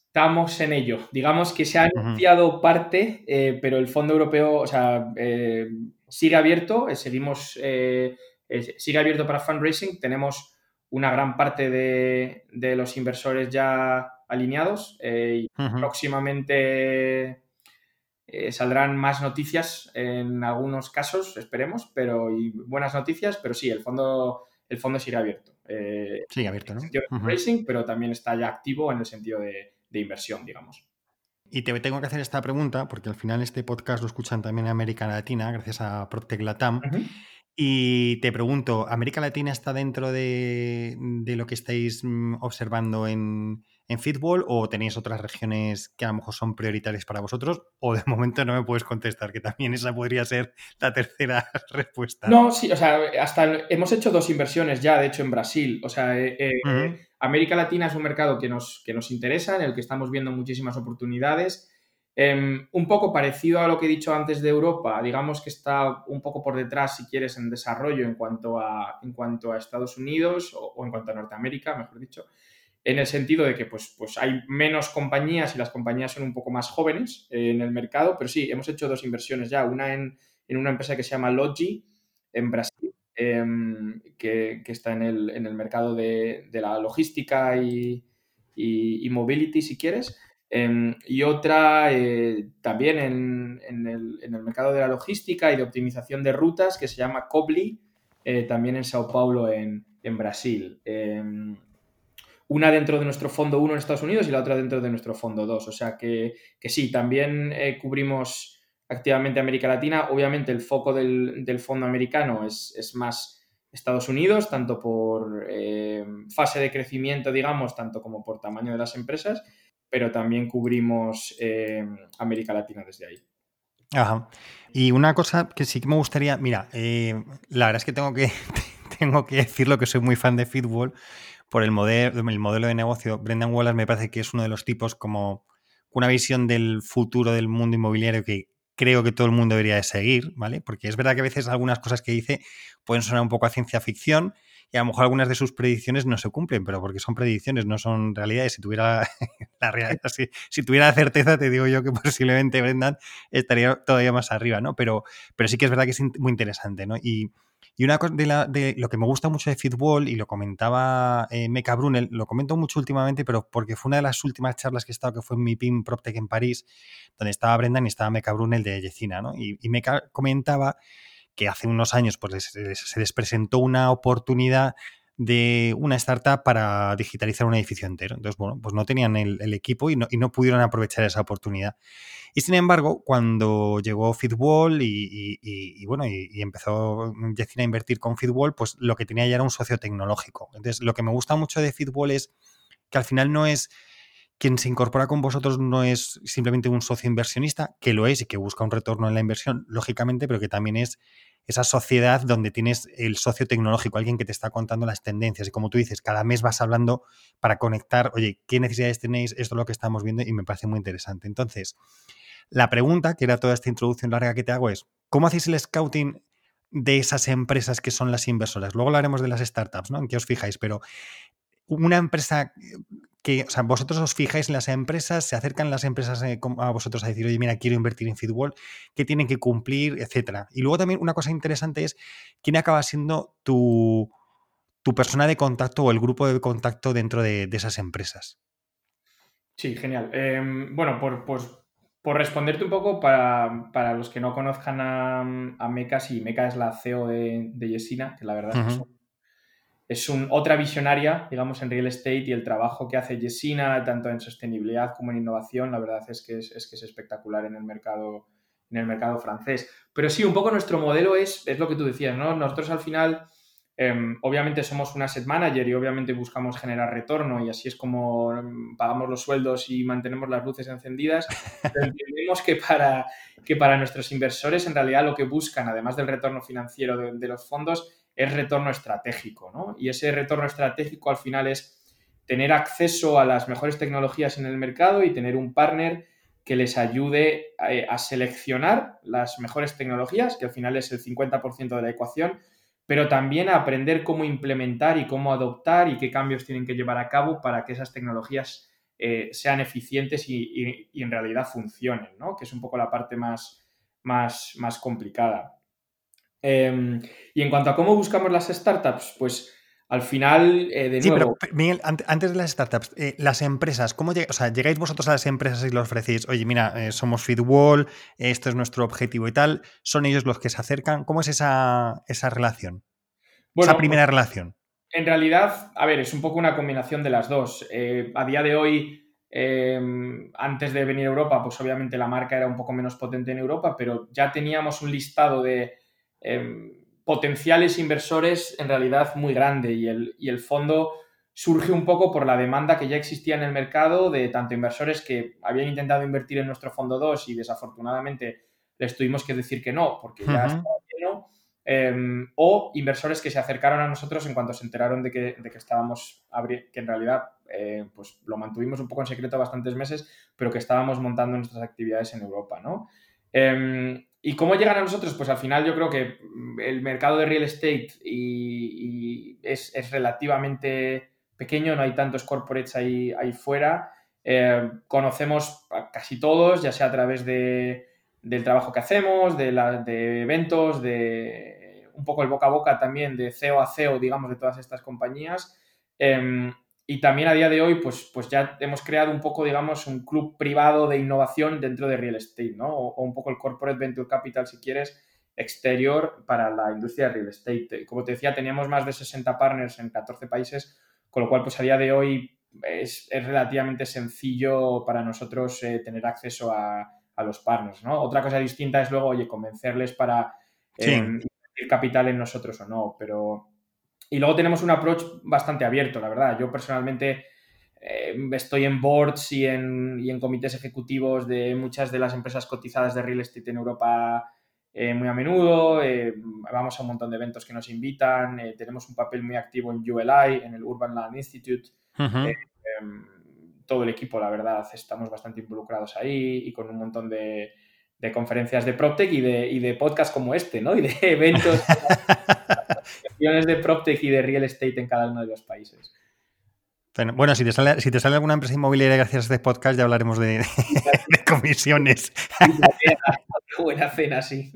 Estamos en ello. Digamos que se ha anunciado parte, eh, pero el fondo europeo, o sea, sigue abierto. seguimos, sigue abierto para fundraising. Tenemos una gran parte de, los inversores ya alineados. y Próximamente eh, saldrán más noticias en algunos casos, esperemos, pero y buenas noticias, pero sí, el fondo, el fondo sigue abierto. Eh, sigue abierto, ¿no? En el sentido de pero también está ya activo en el sentido de, inversión, digamos. Y te tengo que hacer esta pregunta, porque al final este podcast lo escuchan también en América Latina, gracias a Proptech Latam. Y te pregunto, ¿América Latina está dentro de, de lo que estáis mm, observando en, en fútbol o tenéis otras regiones que a lo mejor son prioritarias para vosotros o de momento no me puedes contestar, que también esa podría ser la tercera respuesta. No, sí, o sea, hasta hemos hecho dos inversiones ya, de hecho, en Brasil. O sea, eh, eh, América Latina es un mercado que nos, que nos interesa, en el que estamos viendo muchísimas oportunidades. Em, un poco parecido a lo que he dicho antes de Europa, digamos que está un poco por detrás, si quieres, en desarrollo en cuanto a, en cuanto a Estados Unidos o en cuanto a Norteamérica, mejor dicho en el sentido de que pues, pues hay menos compañías y las compañías son un poco más jóvenes eh, en el mercado, pero sí, hemos hecho dos inversiones ya, una en, una empresa que se llama Logi en Brasil, em, que, está en el, mercado de, la logística y, mobility, si quieres, em, y otra eh, también en, el, mercado de la logística y de optimización de rutas que se llama Cobli, eh, también en Sao Paulo, en, Brasil. Em, una dentro de nuestro fondo 1 en Estados Unidos y la otra dentro de nuestro fondo 2. O sea que, sí, también eh, cubrimos activamente América Latina. Obviamente el foco del, fondo americano es, más Estados Unidos, tanto por eh, fase de crecimiento, digamos, tanto como por tamaño de las empresas, pero también cubrimos eh, América Latina desde ahí. Ajá. Y una cosa que sí que me gustaría, mira, eh, la verdad es que tengo que, tengo que decirlo que soy muy fan de Fitball por el, modelo, el modelo de negocio. Brendan Wallace me parece que es uno de los tipos como una visión del futuro del mundo inmobiliario que creo que todo el mundo debería de seguir, ¿vale? Porque es verdad que a veces algunas cosas que dice pueden sonar un poco a ciencia ficción y a lo mejor algunas de sus predicciones no se cumplen, pero porque son predicciones, no son realidades. Si tuviera la realidad, si, tuviera la certeza, te digo yo que posiblemente Brendan estaría todavía más arriba, ¿no? Pero, pero sí que es verdad que es muy interesante, ¿no? Y, y una cosa de, la, de, lo que me gusta mucho de Fitball, y lo comentaba eh, Meca Brunel, lo comento mucho últimamente, pero porque fue una de las últimas charlas que he estado, que fue en mi PIM PropTech en París, donde estaba Brendan y estaba Meca Brunel de Yecina, ¿no? Y, y Meca comentaba que hace unos años pues, se les presentó una oportunidad de una startup para digitalizar un edificio entero. Entonces, bueno, pues no tenían el, equipo y no, y no, pudieron aprovechar esa oportunidad. Y sin embargo, cuando llegó Fitwall y, y, bueno, y, empezó Yecina a invertir con Fitwall, pues lo que tenía ya era un socio tecnológico. Entonces, lo que me gusta mucho de Fitwall es que al final no es quien se incorpora con vosotros no es simplemente un socio inversionista, que lo es y que busca un retorno en la inversión, lógicamente, pero que también es esa sociedad donde tienes el socio tecnológico, alguien que te está contando las tendencias. Y como tú dices, cada mes vas hablando para conectar, oye, ¿qué necesidades tenéis? Esto es lo que estamos viendo y me parece muy interesante. Entonces, la pregunta, que era toda esta introducción larga que te hago, es, ¿cómo hacéis el scouting de esas empresas que son las inversoras? Luego hablaremos de las startups, ¿no? En qué os fijáis, pero una empresa que, o sea, vosotros os fijáis en las empresas, se acercan las empresas eh, a vosotros a decir, oye, mira, quiero invertir en Feedwall, qué tienen que cumplir, etcétera. Y luego también una cosa interesante es quién acaba siendo tu, tu persona de contacto o el grupo de contacto dentro de, esas empresas. Sí, genial. Em, bueno, por, pues, por responderte un poco, para, los que no conozcan a, a Meca, sí, Meca es la CEO de, de Yesina, que la verdad es que es un, otra visionaria, digamos, en real estate y el trabajo que hace Yesina, tanto en sostenibilidad como en innovación, la verdad es que es, que es espectacular en el mercado en el mercado francés. Pero sí, un poco nuestro modelo es, es lo que tú decías, ¿no? Nosotros al final, em, obviamente somos un asset manager y obviamente buscamos generar retorno y así es como em, pagamos los sueldos y mantenemos las luces encendidas. Pero entendemos que para, que para nuestros inversores en realidad lo que buscan, además del retorno financiero de los fondos, es retorno estratégico, ¿no? Y ese retorno estratégico al final es tener acceso a las mejores tecnologías en el mercado y tener un partner que les ayude a, seleccionar las mejores tecnologías, que al final es el 50% de la ecuación, pero también a aprender cómo implementar y cómo adoptar y qué cambios tienen que llevar a cabo para que esas tecnologías eh, sean eficientes y, en realidad funcionen, ¿no? Que es un poco la parte más, más, más complicada. Em, y en cuanto a cómo buscamos las startups, pues al final, eh, de nuevo... Sí, pero Miguel, antes de las startups, eh, las empresas, ¿cómo llegáis? O sea, llegáis vosotros a las empresas y les ofrecéis, oye, mira, eh, somos Feedwall, esto es nuestro objetivo y tal, son ellos los que se acercan. ¿Cómo es esa, esa relación? esa primera pues, relación. En realidad, a ver, es un poco una combinación de las dos. a día de hoy, em, antes de venir a Europa, pues obviamente la marca era un poco menos potente en Europa, pero ya teníamos un listado de Em, potenciales inversores en realidad muy grande y el, y el fondo surge un poco por la demanda que ya existía en el mercado de tanto inversores que habían intentado invertir en nuestro fondo 2 y desafortunadamente les tuvimos que decir que no porque ya estaba lleno, em, o inversores que se acercaron a nosotros en cuanto se enteraron de que, de que estábamos, que en realidad eh, pues lo mantuvimos un poco en secreto bastantes meses, pero que estábamos montando nuestras actividades en Europa, ¿no? Em, ¿Y cómo llegan a nosotros? Pues al final yo creo que mm, el mercado de real estate y, es, relativamente pequeño, no hay tantos corporates ahí, ahí fuera. Eh, conocemos a casi todos, ya sea a través de, del trabajo que hacemos, de, de eventos, de un poco el boca a boca también, de CEO a CEO, digamos, de todas estas compañías. Em, y también a día de hoy, pues, pues ya hemos creado un poco, digamos, un club privado de innovación dentro de real estate, ¿no? O, un poco el corporate venture capital, si quieres, exterior para la industria de real estate. Como te decía, teníamos más de 60 partners en 14 países, con lo cual, pues a día de hoy es, relativamente sencillo para nosotros eh, tener acceso a, a los partners, ¿no? Otra cosa distinta es luego, oye, convencerles para eh, invertir capital en nosotros o no, pero... Y luego tenemos un approach bastante abierto, la verdad. Yo personalmente eh, estoy en boards y en, y en, comités ejecutivos de muchas de las empresas cotizadas de real estate en Europa eh, muy a menudo, eh, vamos a un montón de eventos que nos invitan, tenemos un papel muy activo en ULI, en el Urban Land Institute. Em, todo el equipo, la verdad, estamos bastante involucrados ahí y con un montón de, de conferencias de PropTech y de, y de podcasts como este, ¿no? Y de eventos, de PropTech y de real estate en cada uno de los países. Bueno, si te, sale, si te sale alguna empresa inmobiliaria gracias a este podcast, ya hablaremos de, comisiones. Buena cena, sí.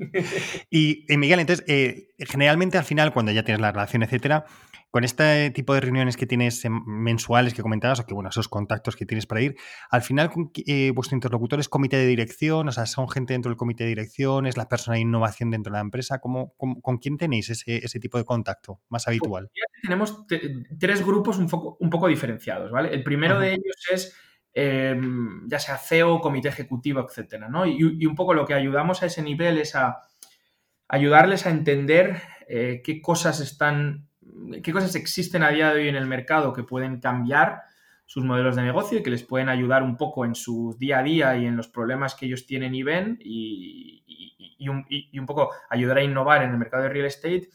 Y, Miguel, entonces, eh, generalmente al final, cuando ya tienes la relación, etcétera, con este tipo de reuniones que tienes mensuales que comentabas, o que bueno, esos contactos que tienes para ir, al final eh, vuestro interlocutor es comité de dirección, o sea, son gente dentro del comité de dirección, es la persona de innovación dentro de la empresa, ¿Cómo, con quién tenéis ese, tipo de contacto más pues habitual? tenemos tres grupos un poco, un poco diferenciados, ¿vale? El primero de ellos es em, ya sea CEO, comité ejecutivo, etcétera, ¿no? Y, un poco lo que ayudamos a ese nivel es a ayudarles a entender eh, qué cosas están qué cosas existen a día de hoy en el mercado que pueden cambiar sus modelos de negocio y que les pueden ayudar un poco en su día a día y en los problemas que ellos tienen y ven y, un, poco ayudar a innovar en el mercado de real estate.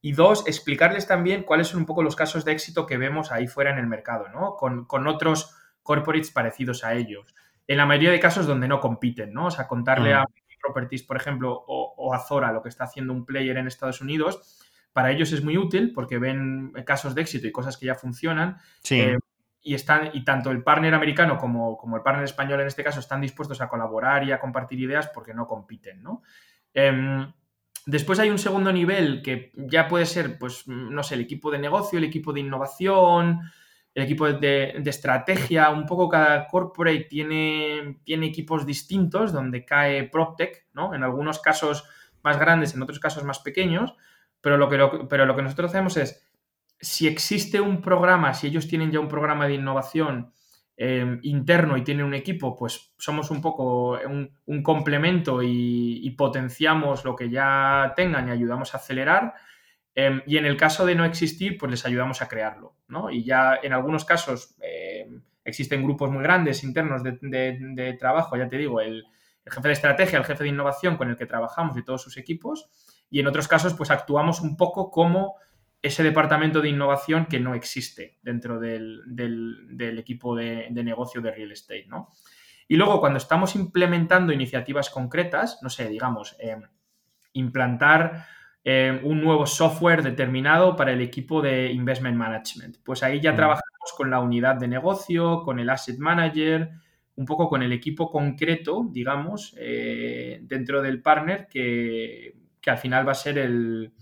Y dos, explicarles también cuáles son un poco los casos de éxito que vemos ahí fuera en el mercado, ¿no? Con, otros corporates parecidos a ellos. En la mayoría de casos donde no compiten, ¿no? O sea, contarle mm. a Properties, por ejemplo, o a Zora lo que está haciendo un player en Estados Unidos para ellos es muy útil porque ven casos de éxito y cosas que ya funcionan. Eh, y, están, y tanto el partner americano como, como, el partner español en este caso están dispuestos a colaborar y a compartir ideas porque no compiten, ¿no? Em, después hay un segundo nivel que ya puede ser, pues, no sé, el equipo de negocio, el equipo de innovación, el equipo de, estrategia, un poco cada corporate tiene, tiene equipos distintos donde cae PropTech, ¿no? En algunos casos más grandes, en otros casos más pequeños, pero lo, que, pero lo que nosotros hacemos es, si existe un programa, si ellos tienen ya un programa de innovación em, interno y tienen un equipo, pues somos un poco un, complemento y, potenciamos lo que ya tengan y ayudamos a acelerar. Em, y en el caso de no existir, pues les ayudamos a crearlo. ¿no? Y ya en algunos casos em, existen grupos muy grandes internos de, trabajo, ya te digo, el, el jefe de estrategia, el jefe de innovación con el que trabajamos y todos sus equipos y en otros casos pues actuamos un poco como ese departamento de innovación que no existe dentro del, equipo de, negocio de real estate, ¿no? Y luego cuando estamos implementando iniciativas concretas, no sé, digamos, em, implantar em, un nuevo software determinado para el equipo de investment management, pues ahí ya mm. trabajamos con la unidad de negocio, con el asset manager, un poco con el equipo concreto, digamos, eh, dentro del partner que que al final va a ser el,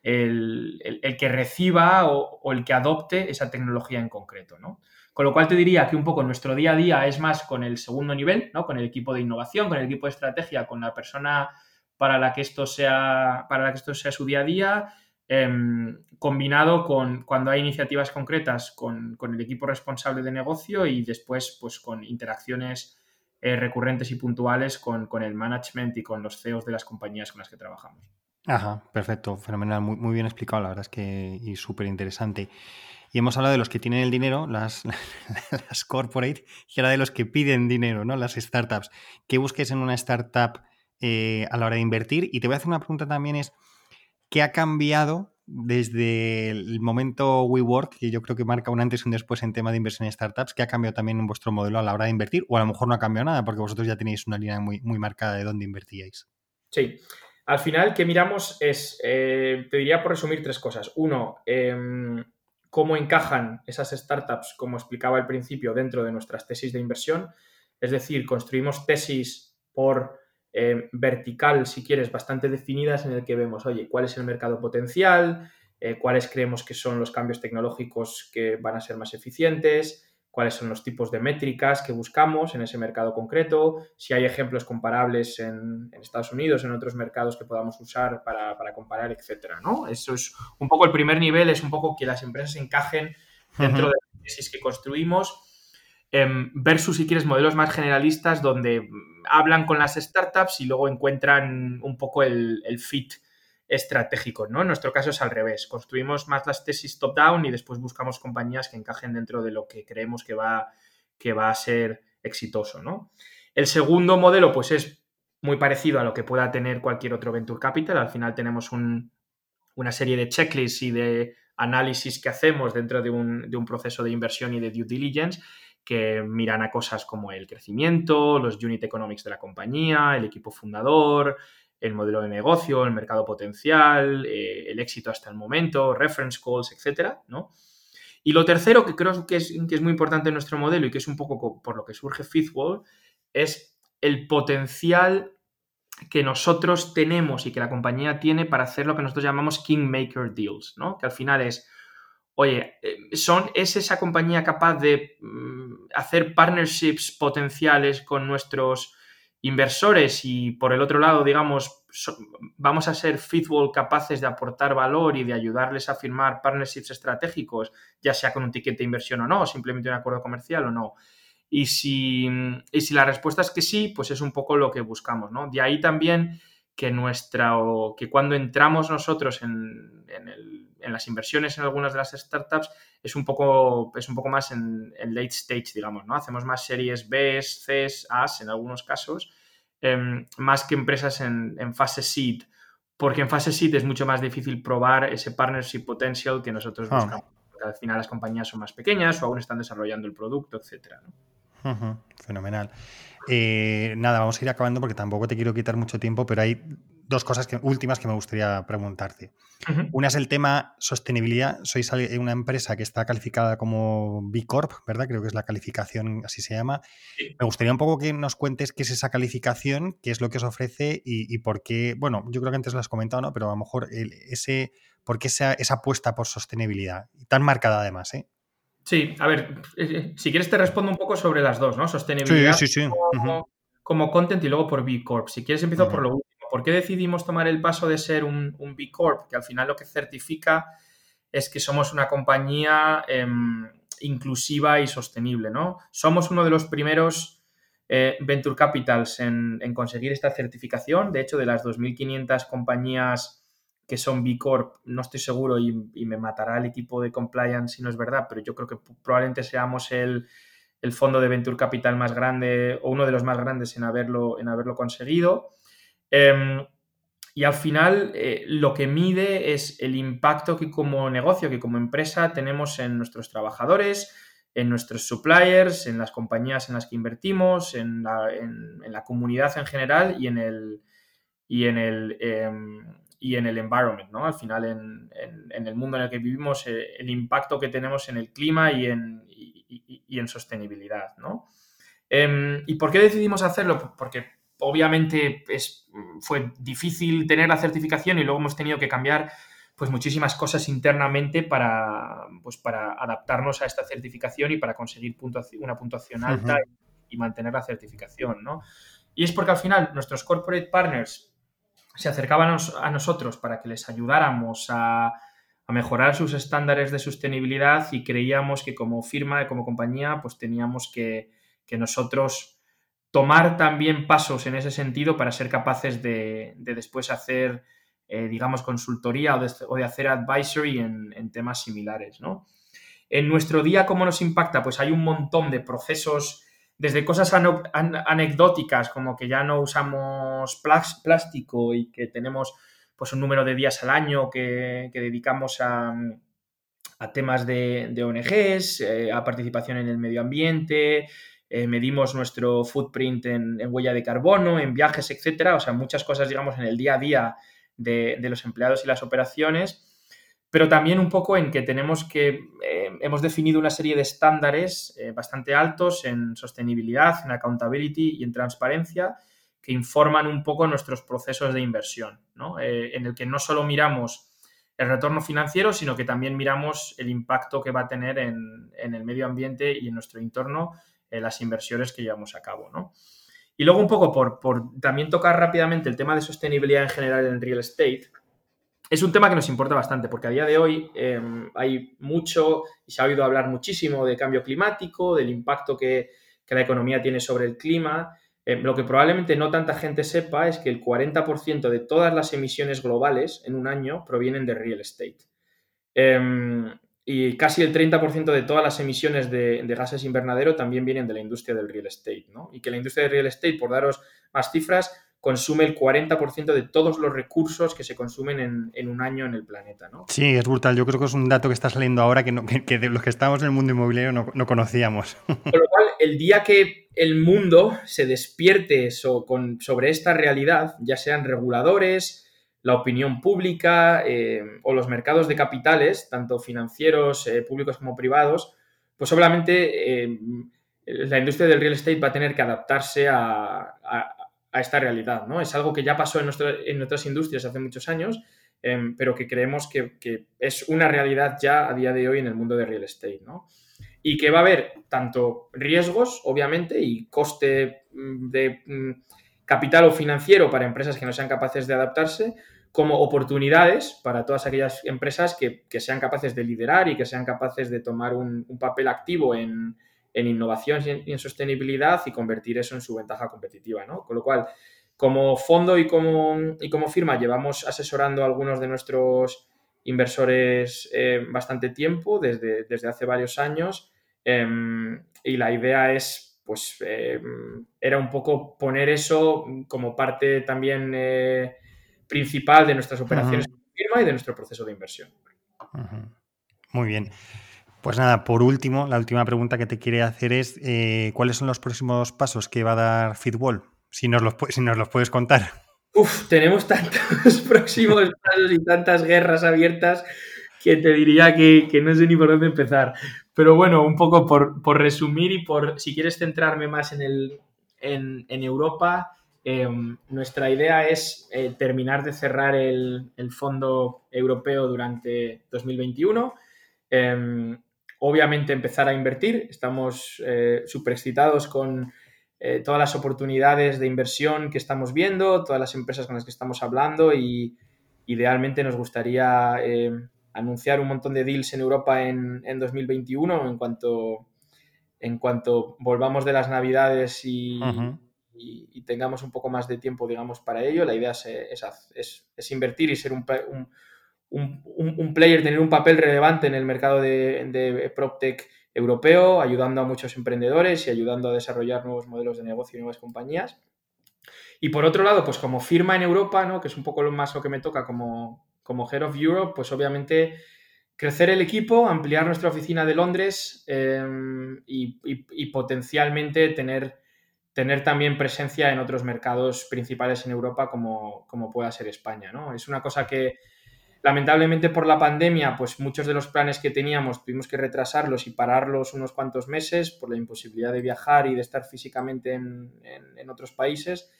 el, que reciba o, el que adopte esa tecnología en concreto, ¿no? Con lo cual te diría que un poco nuestro día a día es más con el segundo nivel, ¿no? Con el equipo de innovación, con el equipo de estrategia, con la persona para la que esto sea, para la que esto sea su día a día, em, combinado con cuando hay iniciativas concretas con, con, el equipo responsable de negocio y después pues con interacciones eh, recurrentes y puntuales con, el management y con los CEOs de las compañías con las que trabajamos. Ajá, perfecto, fenomenal, muy, muy bien explicado, la verdad es que y súper interesante. Y hemos hablado de los que tienen el dinero, las, las corporate, y ahora de los que piden dinero, ¿no? Las startups. ¿Qué busques en una startup eh, a la hora de invertir? Y te voy a hacer una pregunta también es, ¿qué ha cambiado desde el momento WeWork, que yo creo que marca un antes y un después en tema de inversión en startups, que ha cambiado también en vuestro modelo a la hora de invertir, o a lo mejor no ha cambiado nada, porque vosotros ya tenéis una línea muy, muy marcada de dónde invertíais. Sí. Al final, que miramos es, eh, te diría por resumir tres cosas. Uno, em, cómo encajan esas startups, como explicaba al principio, dentro de nuestras tesis de inversión. Es decir, construimos tesis por eh, vertical, si quieres, bastante definidas en el que vemos, oye, cuál es el mercado potencial, eh, cuáles creemos que son los cambios tecnológicos que van a ser más eficientes, cuáles son los tipos de métricas que buscamos en ese mercado concreto, si hay ejemplos comparables en, Estados Unidos, en otros mercados que podamos usar para, comparar, etcétera, ¿no? Eso es un poco el primer nivel, es un poco que las empresas encajen dentro de las tesis que construimos em, versus, si quieres, modelos más generalistas donde hablan con las startups y luego encuentran un poco el, fit estratégico, ¿no? En nuestro caso es al revés. Construimos más las tesis top-down y después buscamos compañías que encajen dentro de lo que creemos que va, que va a ser exitoso, ¿no? El segundo modelo, pues es muy parecido a lo que pueda tener cualquier otro venture capital. Al final tenemos una serie de checklists y de análisis que hacemos dentro de un, de un proceso de inversión y de due diligence que miran a cosas como el crecimiento, los unit economics de la compañía, el equipo fundador, el modelo de negocio, el mercado potencial, eh, el éxito hasta el momento, reference calls, etcétera, ¿no? Y lo tercero que creo que es, que es, muy importante en nuestro modelo y que es un poco por lo que surge Fifthwall es el potencial que nosotros tenemos y que la compañía tiene para hacer lo que nosotros llamamos Kingmaker Deals, ¿no? Que al final es, oye, eh, son, ¿es esa compañía capaz de mm, hacer partnerships potenciales con nuestros inversores y por el otro lado, digamos, vamos a ser Fitwall capaces de aportar valor y de ayudarles a firmar partnerships estratégicos, ya sea con un ticket de inversión o no, simplemente un acuerdo comercial o no. Y si, y si la respuesta es que sí, pues es un poco lo que buscamos, ¿no? De ahí también que nuestra que cuando entramos nosotros en, en, las inversiones en algunas de las startups es un poco, es un poco más en, late stage, digamos, ¿no? Hacemos más series B, C, A en algunos casos, em, más que empresas en, fase seed, porque en fase seed es mucho más difícil probar ese partnership potential que nosotros ah. buscamos. al final las compañías son más pequeñas o aún están desarrollando el producto, etcétera. Fenomenal. Eh, nada, vamos a ir acabando porque tampoco te quiero quitar mucho tiempo, pero hay dos cosas que, últimas que me gustaría preguntarte. Una es el tema sostenibilidad. Sois una empresa que está calificada como B Corp, ¿verdad? Creo que es la calificación, así se llama. Me gustaría un poco que nos cuentes qué es esa calificación, qué es lo que os ofrece y, por qué, bueno, yo creo que antes lo has comentado, ¿no? Pero a lo mejor ese, por qué esa, esa apuesta por sostenibilidad, tan marcada además, ¿eh? Sí, a ver, eh, eh, si quieres te respondo un poco sobre las dos, ¿no? Sostenibilidad Como, content y luego por B Corp. Si quieres empiezo por lo último. ¿Por qué decidimos tomar el paso de ser un, B Corp? Que al final lo que certifica es que somos una compañía em, inclusiva y sostenible, ¿no? Somos uno de los primeros eh, venture capitals en, conseguir esta certificación. De hecho, de las 2.500 compañías que son B Corp, no estoy seguro y, me matará el equipo de compliance si no es verdad, pero yo creo que probablemente seamos el, fondo de Venture Capital más grande o uno de los más grandes en haberlo conseguido. Em, y al final eh, lo que mide es el impacto que como negocio, que como empresa tenemos en nuestros trabajadores, en nuestros suppliers, en las compañías en las que invertimos, en la, comunidad en general y en el, y en el, em, y en el environment, ¿no? Al final, en, el mundo en el que vivimos, eh, el impacto que tenemos en el clima y en, y, en sostenibilidad, ¿no? Em, ¿Y por qué decidimos hacerlo? Porque obviamente es, fue difícil tener la certificación y luego hemos tenido que cambiar pues muchísimas cosas internamente para, pues, para adaptarnos a esta certificación y para conseguir una puntuación alta y, y mantener la certificación, ¿no? Y es porque al final nuestros corporate partners se acercaban a nosotros para que les ayudáramos a, mejorar sus estándares de sostenibilidad y creíamos que como firma, como compañía, pues teníamos que, nosotros tomar también pasos en ese sentido para ser capaces de, después hacer, eh, digamos, consultoría o de, hacer advisory en, temas similares, ¿no? En nuestro día, ¿cómo nos impacta? Pues hay un montón de procesos desde cosas anecdóticas como que ya no usamos plástico y que tenemos pues un número de días al año que, dedicamos a, temas de, ONGs, eh, a participación en el medio ambiente, eh, medimos nuestro footprint en, huella de carbono, en viajes, etcétera, o sea, muchas cosas, digamos, en el día a día de, de los empleados y las operaciones pero también un poco en que tenemos que, eh, hemos definido una serie de estándares eh, bastante altos en sostenibilidad, en accountability y en transparencia que informan un poco nuestros procesos de inversión, ¿no? En el que no solo miramos el retorno financiero, sino que también miramos el impacto que va a tener en, el medio ambiente y en nuestro entorno las inversiones que llevamos a cabo, ¿no? Y luego un poco por, por también tocar rápidamente el tema de sostenibilidad en general en real estate, es un tema que nos importa bastante, porque a día de hoy em, hay mucho, y se ha oído hablar muchísimo de cambio climático, del impacto que, la economía tiene sobre el clima. Em, lo que probablemente no tanta gente sepa es que el 40% de todas las emisiones globales en un año provienen de real estate. Em, y casi el 30% de todas las emisiones de, de, gases invernadero también vienen de la industria del real estate. ¿no? Y que la industria del real estate, por daros más cifras, consume el 40% de todos los recursos que se consumen en, un año en el planeta. ¿no? Sí, es brutal. Yo creo que es un dato que está saliendo ahora que, de los que estamos en el mundo inmobiliario no, conocíamos. Con lo cual, el día que el mundo se despierte sobre esta realidad, ya sean reguladores, la opinión pública eh, o los mercados de capitales, tanto financieros, eh, públicos como privados, pues obviamente eh, la industria del real estate va a tener que adaptarse a, a esta realidad, ¿no? Es algo que ya pasó en, en otras industrias hace muchos años, pero que creemos que, es una realidad ya a día de hoy en el mundo de real estate, ¿no? Y que va a haber tanto riesgos, obviamente, y coste mm, de mm, capital o financiero para empresas que no sean capaces de adaptarse, como oportunidades para todas aquellas empresas que, sean capaces de liderar y que sean capaces de tomar un papel activo en, en innovación y en, sostenibilidad y convertir eso en su ventaja competitiva, ¿no? Con lo cual, como fondo y como, y como firma llevamos asesorando a algunos de nuestros inversores eh, bastante tiempo, desde, desde, hace varios años, em, y la idea es, pues, em, era un poco poner eso como parte también eh, principal de nuestras operaciones de firma y de nuestro proceso de inversión. Muy bien. Pues nada, por último, la última pregunta que te quiere hacer es eh, ¿cuáles son los próximos pasos que va a dar Fitwall? Si nos los, si nos los puedes contar. Uf, tenemos tantos próximos pasos y tantas guerras abiertas que te diría que, no sé ni por dónde empezar. Pero bueno, un poco por, resumir y por, si quieres centrarme más en, el, en, Europa, em, nuestra idea es eh, terminar de cerrar el, el, fondo europeo durante 2021 obviamente empezar a invertir. Estamos eh, súper excitados con eh, todas las oportunidades de inversión que estamos viendo, todas las empresas con las que estamos hablando y idealmente nos gustaría eh, anunciar un montón de deals en Europa en, 2021 en cuanto, en cuanto volvamos de las navidades y, tengamos un poco más de tiempo, digamos, para ello. La idea es, invertir y ser un un, player, tener un papel relevante en el mercado de, de PropTech europeo, ayudando a muchos emprendedores y ayudando a desarrollar nuevos modelos de negocio y nuevas compañías. Y por otro lado, pues como firma en Europa, ¿no? que es un poco lo más lo que me toca como, como Head of Europe, pues obviamente crecer el equipo, ampliar nuestra oficina de Londres em, y, potencialmente tener, tener también presencia en otros mercados principales en Europa como, como pueda ser España. ¿no? Es una cosa que, Lamentablemente por la pandemia, pues muchos de los planes que teníamos tuvimos que retrasarlos y pararlos unos cuantos meses por la imposibilidad de viajar y de estar físicamente en, otros países,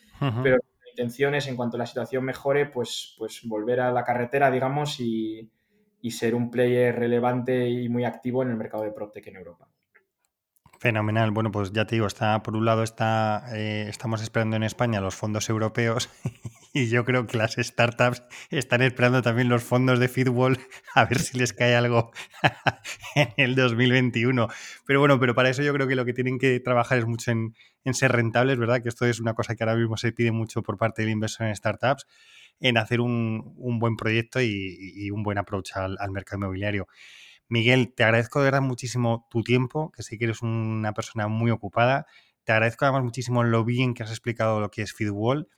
pero intención en cuanto la situación mejore, pues, pues volver a la carretera, digamos, y, ser un player relevante y muy activo en el mercado de PropTech en Europa. Fenomenal. Bueno, pues ya te digo, está por un lado está, eh, estamos esperando en España los fondos europeos y yo creo que las startups están esperando también los fondos de Feedwall a ver si les cae algo en el 2021. Pero bueno, pero para eso yo creo que lo que tienen que trabajar es mucho en, ser rentables, ¿verdad? Que esto es una cosa que ahora mismo se pide mucho por parte del inversor en startups, en hacer un, buen proyecto y, un buen approach al, mercado inmobiliario. Miguel, te agradezco de verdad muchísimo tu tiempo, que sé que eres una persona muy ocupada. Te agradezco además muchísimo lo bien que has explicado lo que es Feedwall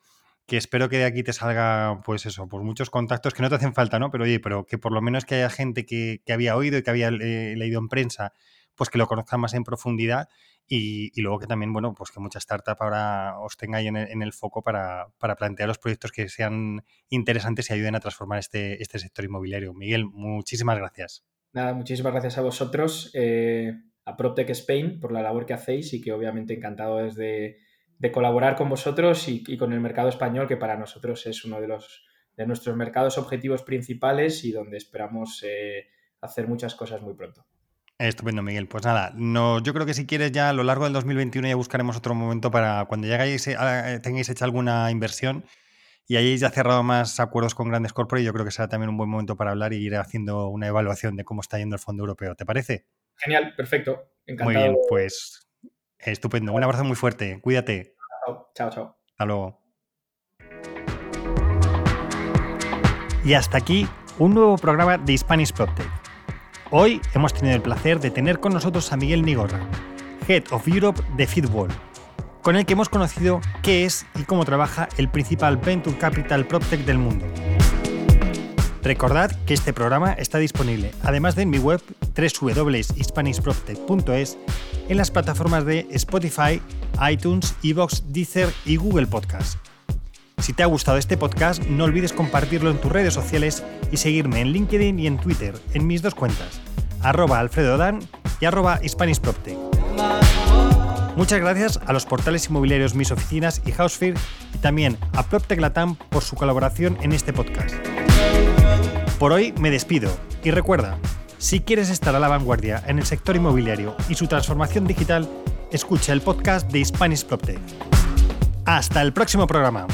que espero que de aquí te salga, pues eso, pues muchos contactos que no te hacen falta, ¿no? Pero oye, pero que por lo menos que haya gente que, había oído y que había eh, leído en prensa, pues que lo conozcan más en profundidad y, luego que también, bueno, pues que mucha startup ahora os tenga ahí en el, foco para, plantear los proyectos que sean interesantes y ayuden a transformar este, este sector inmobiliario. Miguel, muchísimas gracias. Nada, muchísimas gracias a vosotros, eh, a PropTech Spain, por la labor que hacéis y que obviamente encantado desde de colaborar con vosotros y, con el mercado español, que para nosotros es uno de, los, de nuestros mercados objetivos principales y donde esperamos eh, hacer muchas cosas muy pronto. Estupendo, Miguel. Pues nada, no, yo creo que si quieres ya a lo largo del 2021 ya buscaremos otro momento para cuando llegáis, eh, tengáis hecha alguna inversión y hayáis ya cerrado más acuerdos con grandes corporates, yo creo que será también un buen momento para hablar y ir haciendo una evaluación de cómo está yendo el Fondo Europeo. ¿Te parece? Genial, perfecto. Encantado. Muy bien, pues estupendo. Un abrazo muy fuerte. Cuídate. Chao, chao. Hasta luego. Y hasta aquí un nuevo programa de Spanish PropTech. Hoy hemos tenido el placer de tener con nosotros a Miguel Nigorra, Head of Europe de Feedwall, con el que hemos conocido qué es y cómo trabaja el principal Venture Capital PropTech del mundo. Recordad que este programa está disponible, además de en mi web www.hispanishproptech.es, en las plataformas de Spotify, iTunes, Evox, Deezer y Google Podcast. Si te ha gustado este podcast, no olvides compartirlo en tus redes sociales y seguirme en LinkedIn y en Twitter, en mis dos cuentas, arroba alfredodan y arroba. Muchas gracias a los portales inmobiliarios Mis Oficinas y Housefear y también a PropTech Latam por su colaboración en este podcast. Por hoy me despido y recuerda, si quieres estar a la vanguardia en el sector inmobiliario y su transformación digital, escucha el podcast de Spanish PropTech. Hasta el próximo programa.